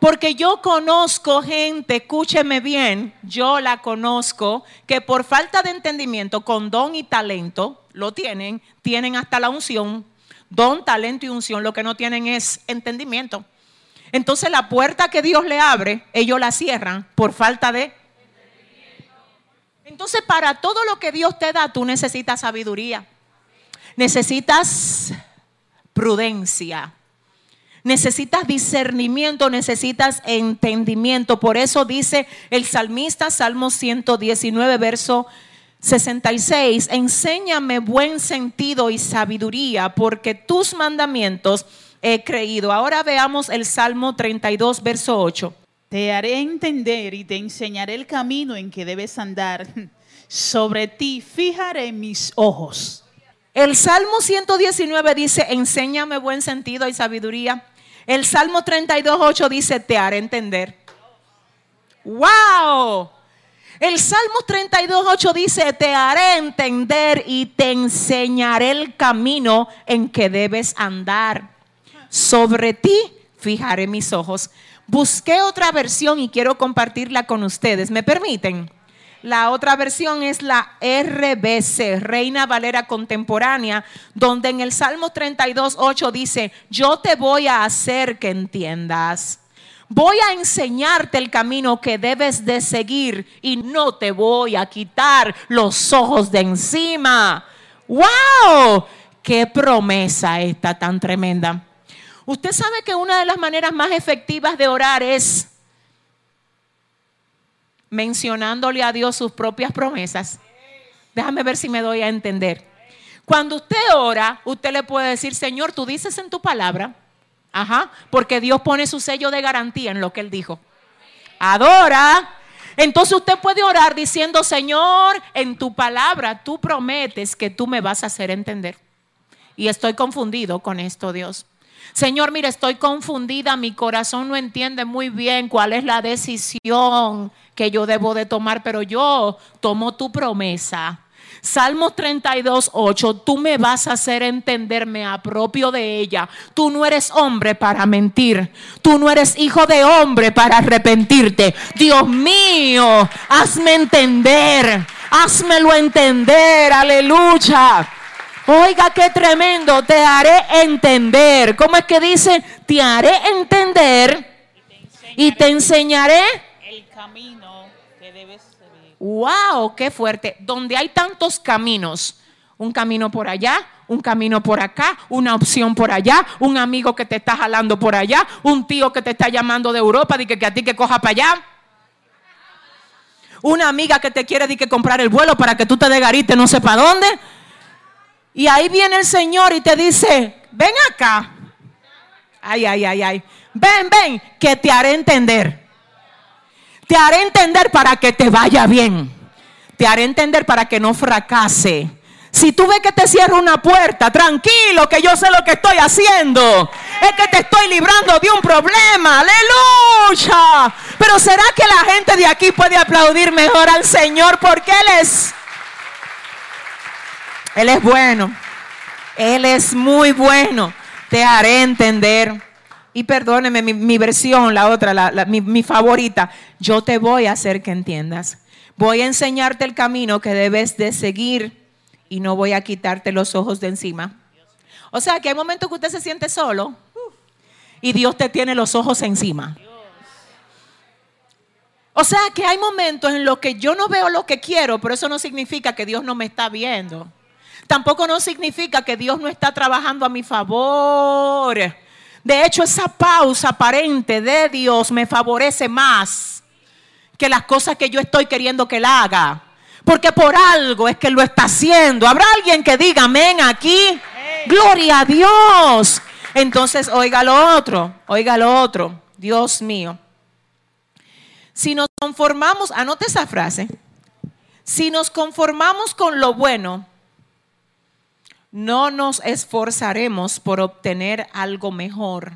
porque yo conozco gente, escúcheme bien, yo la conozco, que por falta de entendimiento, con don y talento, lo tienen, tienen hasta la unción, don, talento y unción, lo que no tienen es entendimiento. Entonces la puerta que Dios le abre, ellos la cierran por falta de entonces, para todo lo que Dios te da, tú necesitas sabiduría. Necesitas prudencia. Necesitas discernimiento, necesitas entendimiento. Por eso dice el salmista, Salmo 119, verso 66, enséñame buen sentido y sabiduría, porque tus mandamientos he creído. Ahora veamos el Salmo 32, verso 8. Te haré entender y te enseñaré el camino en que debes andar. Sobre ti fijaré mis ojos. El Salmo 119 dice, enséñame buen sentido y sabiduría. El Salmo 32.8 dice, te haré entender. ¡Wow! El Salmo 32.8 dice, te haré entender y te enseñaré el camino en que debes andar. Sobre ti fijaré mis ojos. Busqué otra versión y quiero compartirla con ustedes. ¿Me permiten? La otra versión es la RBC, Reina Valera Contemporánea, donde en el Salmo 32, 8 dice, yo te voy a hacer que entiendas. Voy a enseñarte el camino que debes de seguir y no te voy a quitar los ojos de encima. ¡Wow! ¡Qué promesa esta tan tremenda! Usted sabe que una de las maneras más efectivas de orar es mencionándole a Dios sus propias promesas. Déjame ver si me doy a entender. Cuando usted ora, usted le puede decir, Señor, tú dices en tu palabra, ajá, porque Dios pone su sello de garantía en lo que Él dijo. Adora. Entonces usted puede orar diciendo, Señor, en tu palabra tú prometes que tú me vas a hacer entender. Y estoy confundido con esto, Dios. Señor, mire, estoy confundida, mi corazón no entiende muy bien cuál es la decisión que yo debo de tomar, pero yo tomo tu promesa. Salmos 32, 8, tú me vas a hacer entenderme a propio de ella. Tú no eres hombre para mentir. Tú no eres hijo de hombre para arrepentirte. Dios mío, hazme entender. Házmelo entender. Aleluya. Oiga, qué tremendo, te haré entender. ¿Cómo es que dice? Te haré entender y te enseñaré, el camino que debes seguir. Wow, qué fuerte. Donde hay tantos caminos, un camino por allá, un camino por acá, una opción por allá, un amigo que te está jalando por allá, un tío que te está llamando de Europa, de que, a ti que coja para allá. Una amiga que te quiere de que comprar el vuelo para que tú te de garite no sé para dónde. Y ahí viene el Señor y te dice, ven acá. Ay, ay, ay, ay. Ven, ven, que te haré entender. Te haré entender para que te vaya bien. Te haré entender para que no fracase. Si tú ves que te cierra una puerta, tranquilo, que yo sé lo que estoy haciendo. Es que te estoy librando de un problema. Aleluya. Pero ¿será que la gente de aquí puede aplaudir mejor al Señor? Porque Él es él es bueno. Él es muy bueno. Te haré entender. Y perdóneme mi, versión, la otra, mi, mi favorita. Yo te voy a hacer que entiendas. Voy a enseñarte el camino que debes de seguir y no voy a quitarte los ojos de encima. O sea que hay momentos que usted se siente solo y Dios te tiene los ojos encima. O sea que hay momentos en los que yo no veo lo que quiero, pero eso no significa que Dios no me está viendo tampoco no significa que Dios no está trabajando a mi favor. De hecho, esa pausa aparente de Dios me favorece más que las cosas que yo estoy queriendo que Él haga. Porque por algo es que lo está haciendo. ¿Habrá alguien que diga amén aquí? Gloria a Dios. Entonces, oiga lo otro, oiga lo otro. Dios mío. Si nos conformamos, anote esa frase. Si nos conformamos con lo bueno, no nos esforzaremos por obtener algo mejor.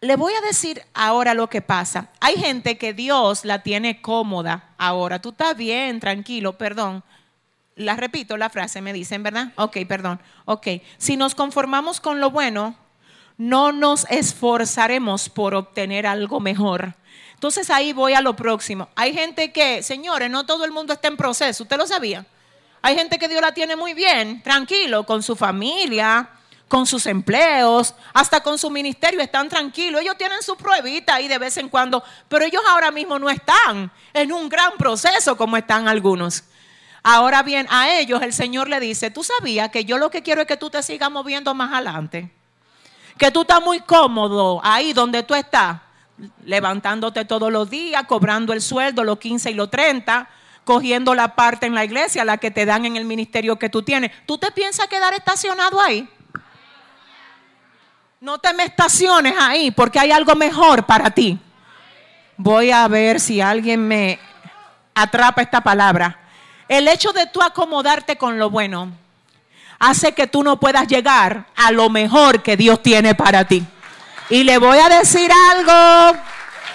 Le voy a decir ahora lo que pasa. Hay gente que Dios la tiene cómoda ahora. Tú estás bien, tranquilo, perdón. La repito la frase, me dicen, ¿verdad? Ok, perdón. Ok. Si nos conformamos con lo bueno, no nos esforzaremos por obtener algo mejor. Entonces ahí voy a lo próximo. Hay gente que, señores, no todo el mundo está en proceso, ¿usted lo sabía? Hay gente que Dios la tiene muy bien, tranquilo, con su familia, con sus empleos, hasta con su ministerio, están tranquilos. Ellos tienen su pruebita ahí de vez en cuando, pero ellos ahora mismo no están en un gran proceso como están algunos. Ahora bien, a ellos el Señor le dice, tú sabías que yo lo que quiero es que tú te sigas moviendo más adelante. Que tú estás muy cómodo ahí donde tú estás levantándote todos los días, cobrando el sueldo, los 15 y los 30, cogiendo la parte en la iglesia, la que te dan en el ministerio que tú tienes. ¿Tú te piensas quedar estacionado ahí? No te me estaciones ahí porque hay algo mejor para ti. Voy a ver si alguien me atrapa esta palabra. El hecho de tú acomodarte con lo bueno hace que tú no puedas llegar a lo mejor que Dios tiene para ti. Y le voy a decir algo.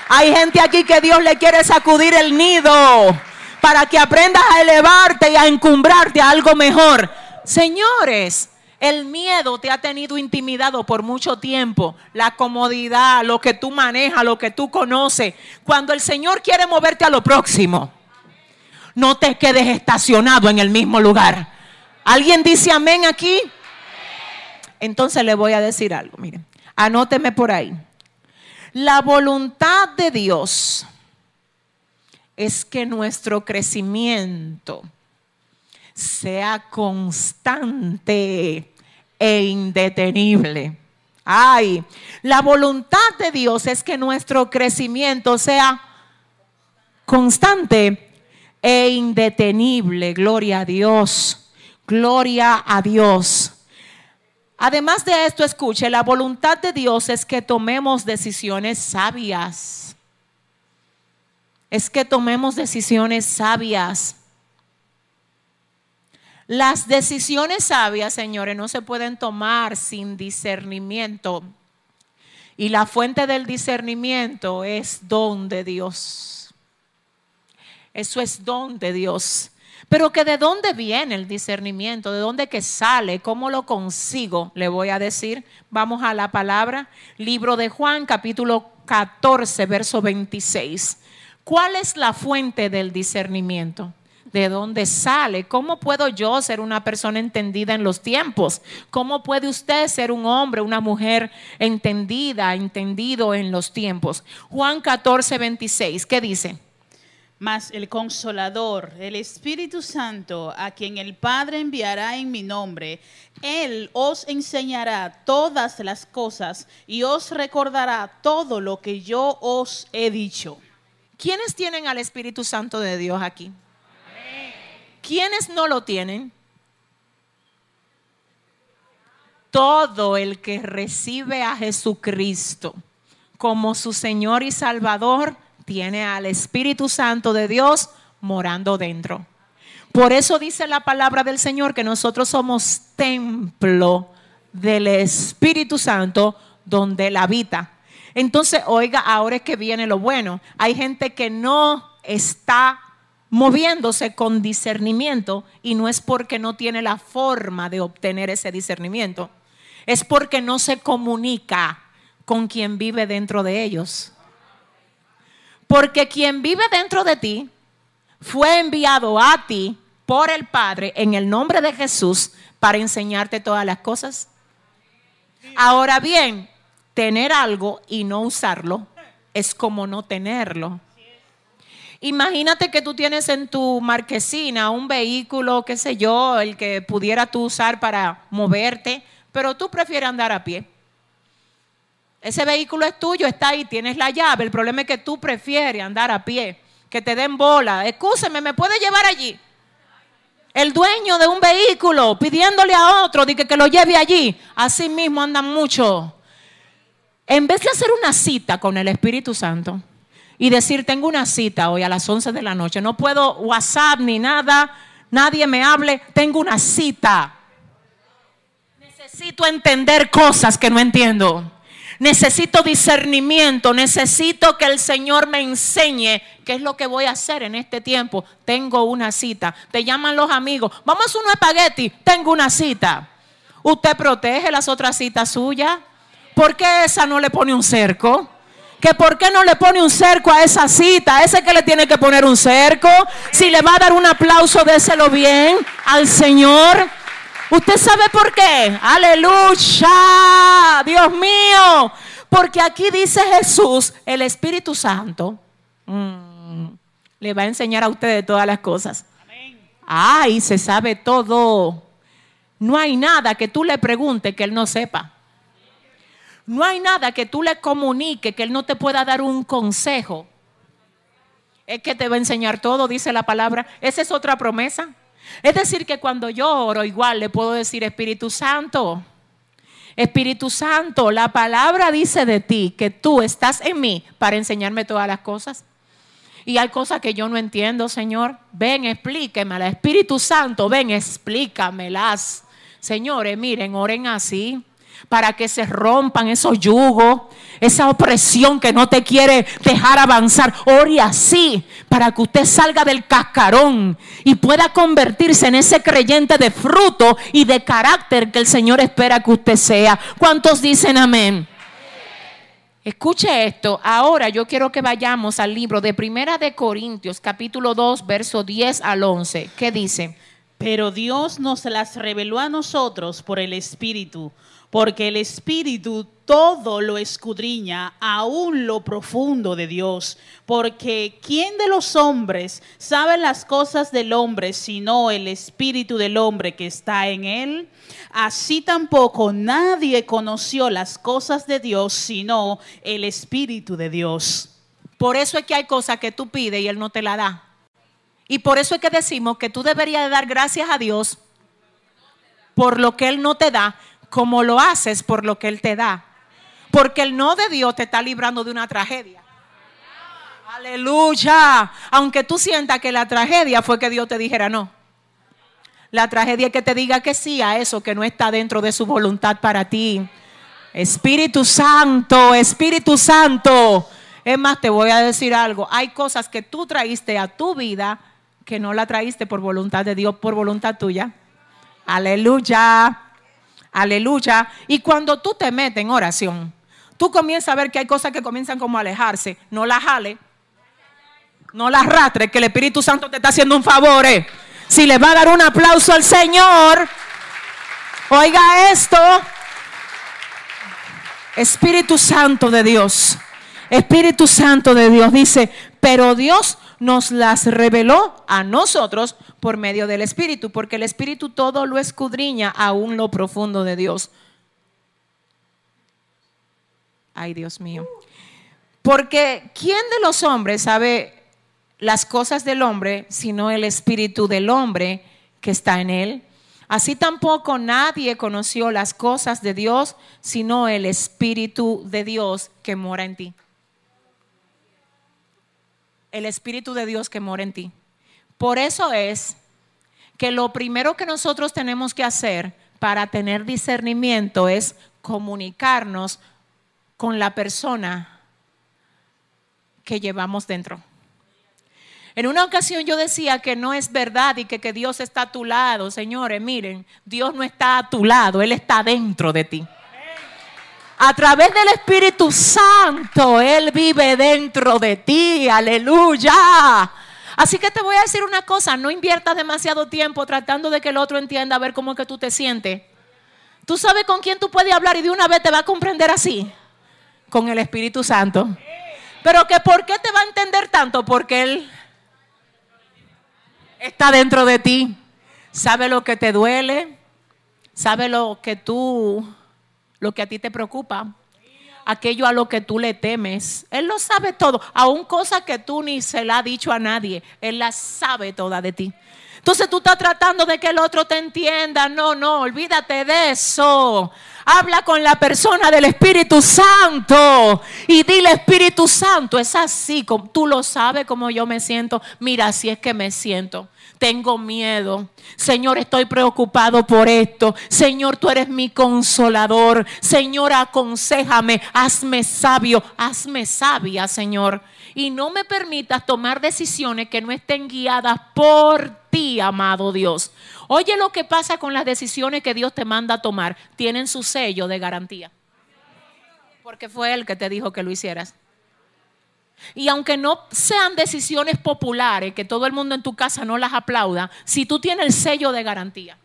Hay gente aquí que Dios le quiere sacudir el nido para que aprendas a elevarte y a encumbrarte a algo mejor. Señores, el miedo te ha tenido intimidado por mucho tiempo. La comodidad, lo que tú manejas, lo que tú conoces. Cuando el Señor quiere moverte a lo próximo, no te quedes estacionado en el mismo lugar. ¿Alguien dice amén aquí? Entonces le voy a decir algo, miren. Anóteme por ahí. La voluntad de Dios es que nuestro crecimiento sea constante e indetenible. Ay, la voluntad de Dios es que nuestro crecimiento sea constante e indetenible. Gloria a Dios. Gloria a Dios. Además de esto, escuche, la voluntad de Dios es que tomemos decisiones sabias. Es que tomemos decisiones sabias. Las decisiones sabias, señores, no se pueden tomar sin discernimiento. Y la fuente del discernimiento es don de Dios. Eso es don de Dios. Pero que de dónde viene el discernimiento, de dónde que sale, cómo lo consigo, le voy a decir. Vamos a la palabra, libro de Juan, capítulo 14, verso 26. ¿Cuál es la fuente del discernimiento? ¿De dónde sale? ¿Cómo puedo yo ser una persona entendida en los tiempos? ¿Cómo puede usted ser un hombre, una mujer entendida, entendido en los tiempos? Juan 14, 26, ¿qué dice? Mas el consolador, el Espíritu Santo, a quien el Padre enviará en mi nombre, Él os enseñará todas las cosas y os recordará todo lo que yo os he dicho. ¿Quiénes tienen al Espíritu Santo de Dios aquí? ¿Quiénes no lo tienen? Todo el que recibe a Jesucristo como su Señor y Salvador tiene al Espíritu Santo de Dios morando dentro. Por eso dice la palabra del Señor que nosotros somos templo del Espíritu Santo donde Él habita. Entonces, oiga, ahora es que viene lo bueno. Hay gente que no está moviéndose con discernimiento y no es porque no tiene la forma de obtener ese discernimiento, es porque no se comunica con quien vive dentro de ellos. Porque quien vive dentro de ti fue enviado a ti por el Padre en el nombre de Jesús para enseñarte todas las cosas. Ahora bien, tener algo y no usarlo es como no tenerlo. Imagínate que tú tienes en tu marquesina un vehículo, qué sé yo, el que pudiera tú usar para moverte, pero tú prefieres andar a pie. Ese vehículo es tuyo, está ahí, tienes la llave. El problema es que tú prefieres andar a pie, que te den bola. Escúcheme, ¿me puede llevar allí? El dueño de un vehículo pidiéndole a otro de que, que lo lleve allí. Así mismo andan mucho. En vez de hacer una cita con el Espíritu Santo y decir, tengo una cita hoy a las 11 de la noche, no puedo WhatsApp ni nada, nadie me hable, tengo una cita. Necesito entender cosas que no entiendo. Necesito discernimiento, necesito que el Señor me enseñe qué es lo que voy a hacer en este tiempo. Tengo una cita. Te llaman los amigos, vamos a un espagueti, tengo una cita. ¿Usted protege las otras citas suyas? ¿Por qué esa no le pone un cerco? que por qué no le pone un cerco a esa cita, ese que le tiene que poner un cerco. Si le va a dar un aplauso, déselo bien al Señor. ¿Usted sabe por qué? Aleluya, Dios mío. Porque aquí dice Jesús, el Espíritu Santo, mm, le va a enseñar a ustedes todas las cosas. Ay, se sabe todo. No hay nada que tú le preguntes que él no sepa. No hay nada que tú le comunique que él no te pueda dar un consejo. Es que te va a enseñar todo, dice la palabra. Esa es otra promesa. Es decir, que cuando yo oro igual le puedo decir Espíritu Santo. Espíritu Santo, la palabra dice de ti que tú estás en mí para enseñarme todas las cosas. Y hay cosas que yo no entiendo, Señor. Ven, explíquemelas. Espíritu Santo, ven, explícamelas. Señores, miren, oren así para que se rompan esos yugos, esa opresión que no te quiere dejar avanzar. Ore así para que usted salga del cascarón y pueda convertirse en ese creyente de fruto y de carácter que el Señor espera que usted sea. ¿Cuántos dicen amén? Escuche esto. Ahora yo quiero que vayamos al libro de Primera de Corintios, capítulo 2, verso 10 al 11. ¿Qué dice? Pero Dios nos las reveló a nosotros por el Espíritu porque el Espíritu todo lo escudriña, aún lo profundo de Dios. Porque ¿quién de los hombres sabe las cosas del hombre sino el Espíritu del hombre que está en él? Así tampoco nadie conoció las cosas de Dios sino el Espíritu de Dios. Por eso es que hay cosas que tú pides y Él no te la da. Y por eso es que decimos que tú deberías dar gracias a Dios por lo que Él no te da, como lo haces por lo que Él te da. Porque el no de Dios te está librando de una tragedia. Aleluya. Aunque tú sientas que la tragedia fue que Dios te dijera no. La tragedia es que te diga que sí a eso que no está dentro de su voluntad para ti. Espíritu Santo, Espíritu Santo. Es más, te voy a decir algo. Hay cosas que tú traíste a tu vida que no la traíste por voluntad de Dios, por voluntad tuya. Aleluya. Aleluya. Y cuando tú te metes en oración, tú comienzas a ver que hay cosas que comienzan como a alejarse. No las jale. No las rastre, que el Espíritu Santo te está haciendo un favor. Eh. Si le va a dar un aplauso al Señor, oiga esto. Espíritu Santo de Dios. Espíritu Santo de Dios dice, pero Dios nos las reveló a nosotros por medio del Espíritu, porque el Espíritu todo lo escudriña aún lo profundo de Dios. Ay, Dios mío. Porque ¿quién de los hombres sabe las cosas del hombre sino el Espíritu del hombre que está en él? Así tampoco nadie conoció las cosas de Dios sino el Espíritu de Dios que mora en ti el Espíritu de Dios que mora en ti. Por eso es que lo primero que nosotros tenemos que hacer para tener discernimiento es comunicarnos con la persona que llevamos dentro. En una ocasión yo decía que no es verdad y que, que Dios está a tu lado. Señores, miren, Dios no está a tu lado, Él está dentro de ti. A través del Espíritu Santo, Él vive dentro de ti. Aleluya. Así que te voy a decir una cosa, no inviertas demasiado tiempo tratando de que el otro entienda a ver cómo es que tú te sientes. Tú sabes con quién tú puedes hablar y de una vez te va a comprender así. Con el Espíritu Santo. Pero que por qué te va a entender tanto? Porque Él está dentro de ti. Sabe lo que te duele. Sabe lo que tú lo que a ti te preocupa, aquello a lo que tú le temes. Él lo sabe todo, aún cosas que tú ni se la ha dicho a nadie, Él las sabe toda de ti. Entonces tú estás tratando de que el otro te entienda. No, no, olvídate de eso. Habla con la persona del Espíritu Santo y dile Espíritu Santo, es así, tú lo sabes como yo me siento. Mira, así es que me siento tengo miedo. Señor, estoy preocupado por esto. Señor, tú eres mi consolador. Señor, aconsejame, hazme sabio, hazme sabia, Señor. Y no me permitas tomar decisiones que no estén guiadas por ti, amado Dios. Oye lo que pasa con las decisiones que Dios te manda a tomar. Tienen su sello de garantía. Porque fue Él que te dijo que lo hicieras. Y aunque no sean decisiones populares, que todo el mundo en tu casa no las aplauda, si tú tienes el sello de garantía.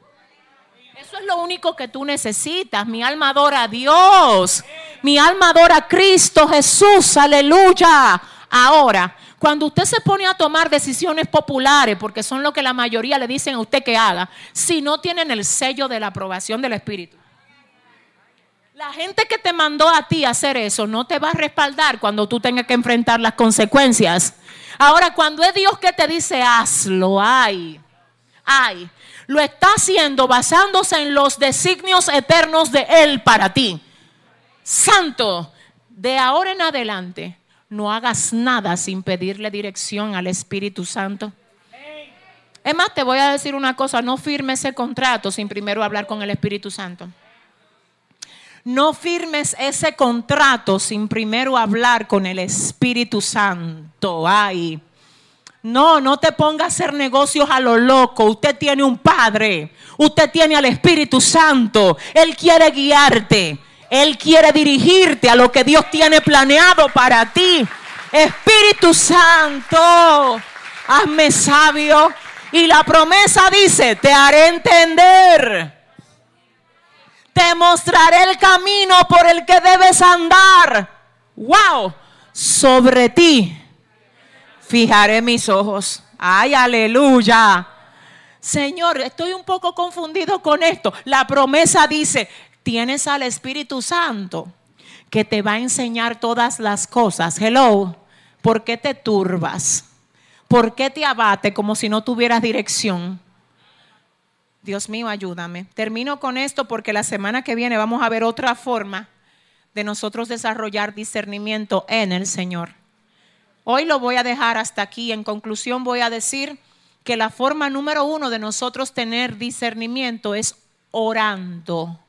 Eso es lo único que tú necesitas. Mi alma adora a Dios. Mi alma adora a Cristo Jesús. Aleluya. Ahora, cuando usted se pone a tomar decisiones populares, porque son lo que la mayoría le dicen a usted que haga, si no tienen el sello de la aprobación del Espíritu. La gente que te mandó a ti hacer eso no te va a respaldar cuando tú tengas que enfrentar las consecuencias. Ahora, cuando es Dios que te dice hazlo, ay, ay, lo está haciendo basándose en los designios eternos de Él para ti. Santo, de ahora en adelante, no hagas nada sin pedirle dirección al Espíritu Santo. Es más, te voy a decir una cosa, no firme ese contrato sin primero hablar con el Espíritu Santo. No firmes ese contrato sin primero hablar con el Espíritu Santo. Ay. No, no te ponga a hacer negocios a lo loco. Usted tiene un Padre. Usted tiene al Espíritu Santo. Él quiere guiarte. Él quiere dirigirte a lo que Dios tiene planeado para ti. Espíritu Santo, hazme sabio. Y la promesa dice, te haré entender te mostraré el camino por el que debes andar. Wow, sobre ti fijaré mis ojos. Ay, aleluya. Señor, estoy un poco confundido con esto. La promesa dice, tienes al Espíritu Santo que te va a enseñar todas las cosas. Hello, ¿por qué te turbas? ¿Por qué te abate como si no tuvieras dirección? Dios mío, ayúdame. Termino con esto porque la semana que viene vamos a ver otra forma de nosotros desarrollar discernimiento en el Señor. Hoy lo voy a dejar hasta aquí. En conclusión voy a decir que la forma número uno de nosotros tener discernimiento es orando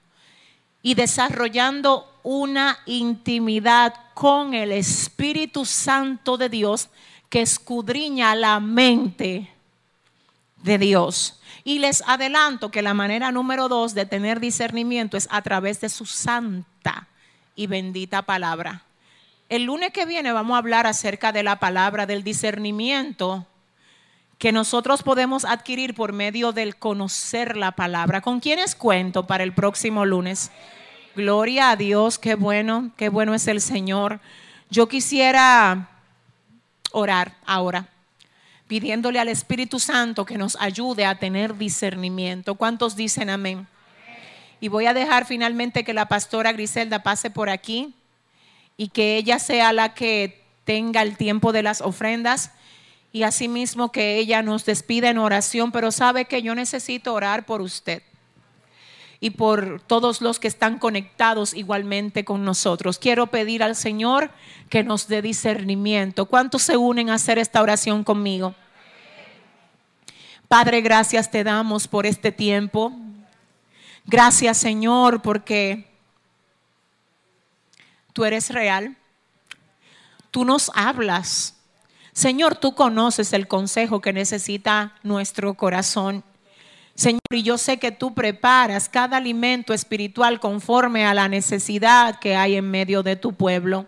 y desarrollando una intimidad con el Espíritu Santo de Dios que escudriña la mente de Dios. Y les adelanto que la manera número dos de tener discernimiento es a través de su santa y bendita palabra. El lunes que viene vamos a hablar acerca de la palabra del discernimiento que nosotros podemos adquirir por medio del conocer la palabra. ¿Con quiénes cuento para el próximo lunes? Gloria a Dios, qué bueno, qué bueno es el Señor. Yo quisiera orar ahora pidiéndole al Espíritu Santo que nos ayude a tener discernimiento. ¿Cuántos dicen amén? Y voy a dejar finalmente que la pastora Griselda pase por aquí y que ella sea la que tenga el tiempo de las ofrendas y asimismo que ella nos despida en oración, pero sabe que yo necesito orar por usted y por todos los que están conectados igualmente con nosotros. Quiero pedir al Señor que nos dé discernimiento. ¿Cuántos se unen a hacer esta oración conmigo? Padre, gracias te damos por este tiempo. Gracias Señor porque tú eres real. Tú nos hablas. Señor, tú conoces el consejo que necesita nuestro corazón. Señor, y yo sé que tú preparas cada alimento espiritual conforme a la necesidad que hay en medio de tu pueblo.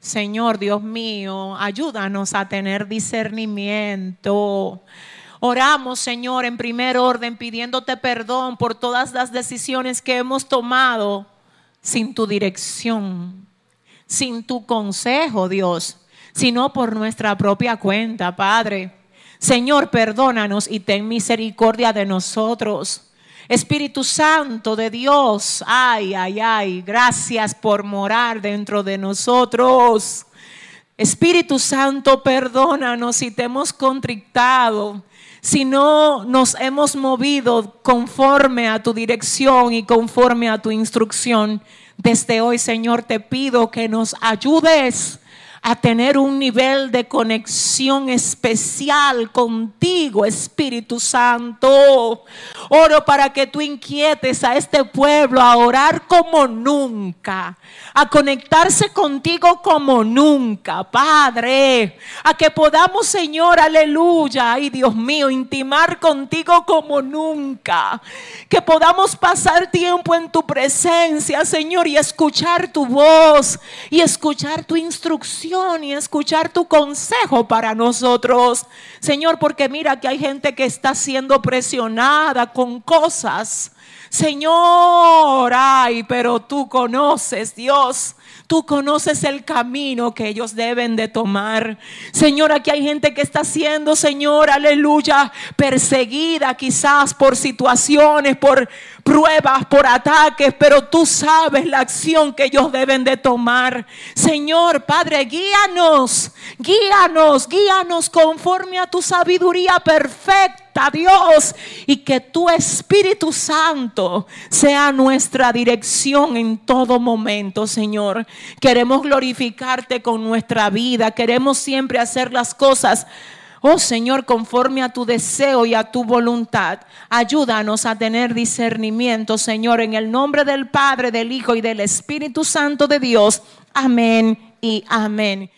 Señor, Dios mío, ayúdanos a tener discernimiento. Oramos, Señor, en primer orden, pidiéndote perdón por todas las decisiones que hemos tomado sin tu dirección, sin tu consejo, Dios, sino por nuestra propia cuenta, Padre. Señor, perdónanos y ten misericordia de nosotros. Espíritu Santo de Dios, ay, ay, ay, gracias por morar dentro de nosotros. Espíritu Santo, perdónanos si te hemos contrictado si no nos hemos movido conforme a tu dirección y conforme a tu instrucción, desde hoy, Señor, te pido que nos ayudes a tener un nivel de conexión especial contigo, Espíritu Santo. Oro para que tú inquietes a este pueblo a orar como nunca, a conectarse contigo como nunca, Padre. A que podamos, Señor, aleluya, ay Dios mío, intimar contigo como nunca. Que podamos pasar tiempo en tu presencia, Señor, y escuchar tu voz y escuchar tu instrucción y escuchar tu consejo para nosotros. Señor, porque mira que hay gente que está siendo presionada con cosas. Señor, ay, pero tú conoces, Dios. Tú conoces el camino que ellos deben de tomar. Señor, aquí hay gente que está siendo, Señor, aleluya, perseguida quizás por situaciones, por pruebas, por ataques, pero tú sabes la acción que ellos deben de tomar. Señor, Padre, guíanos, guíanos, guíanos conforme a tu sabiduría perfecta Dios, y que tu Espíritu Santo sea nuestra dirección en todo momento, Señor. Queremos glorificarte con nuestra vida, queremos siempre hacer las cosas Oh Señor, conforme a tu deseo y a tu voluntad, ayúdanos a tener discernimiento, Señor, en el nombre del Padre, del Hijo y del Espíritu Santo de Dios. Amén y amén.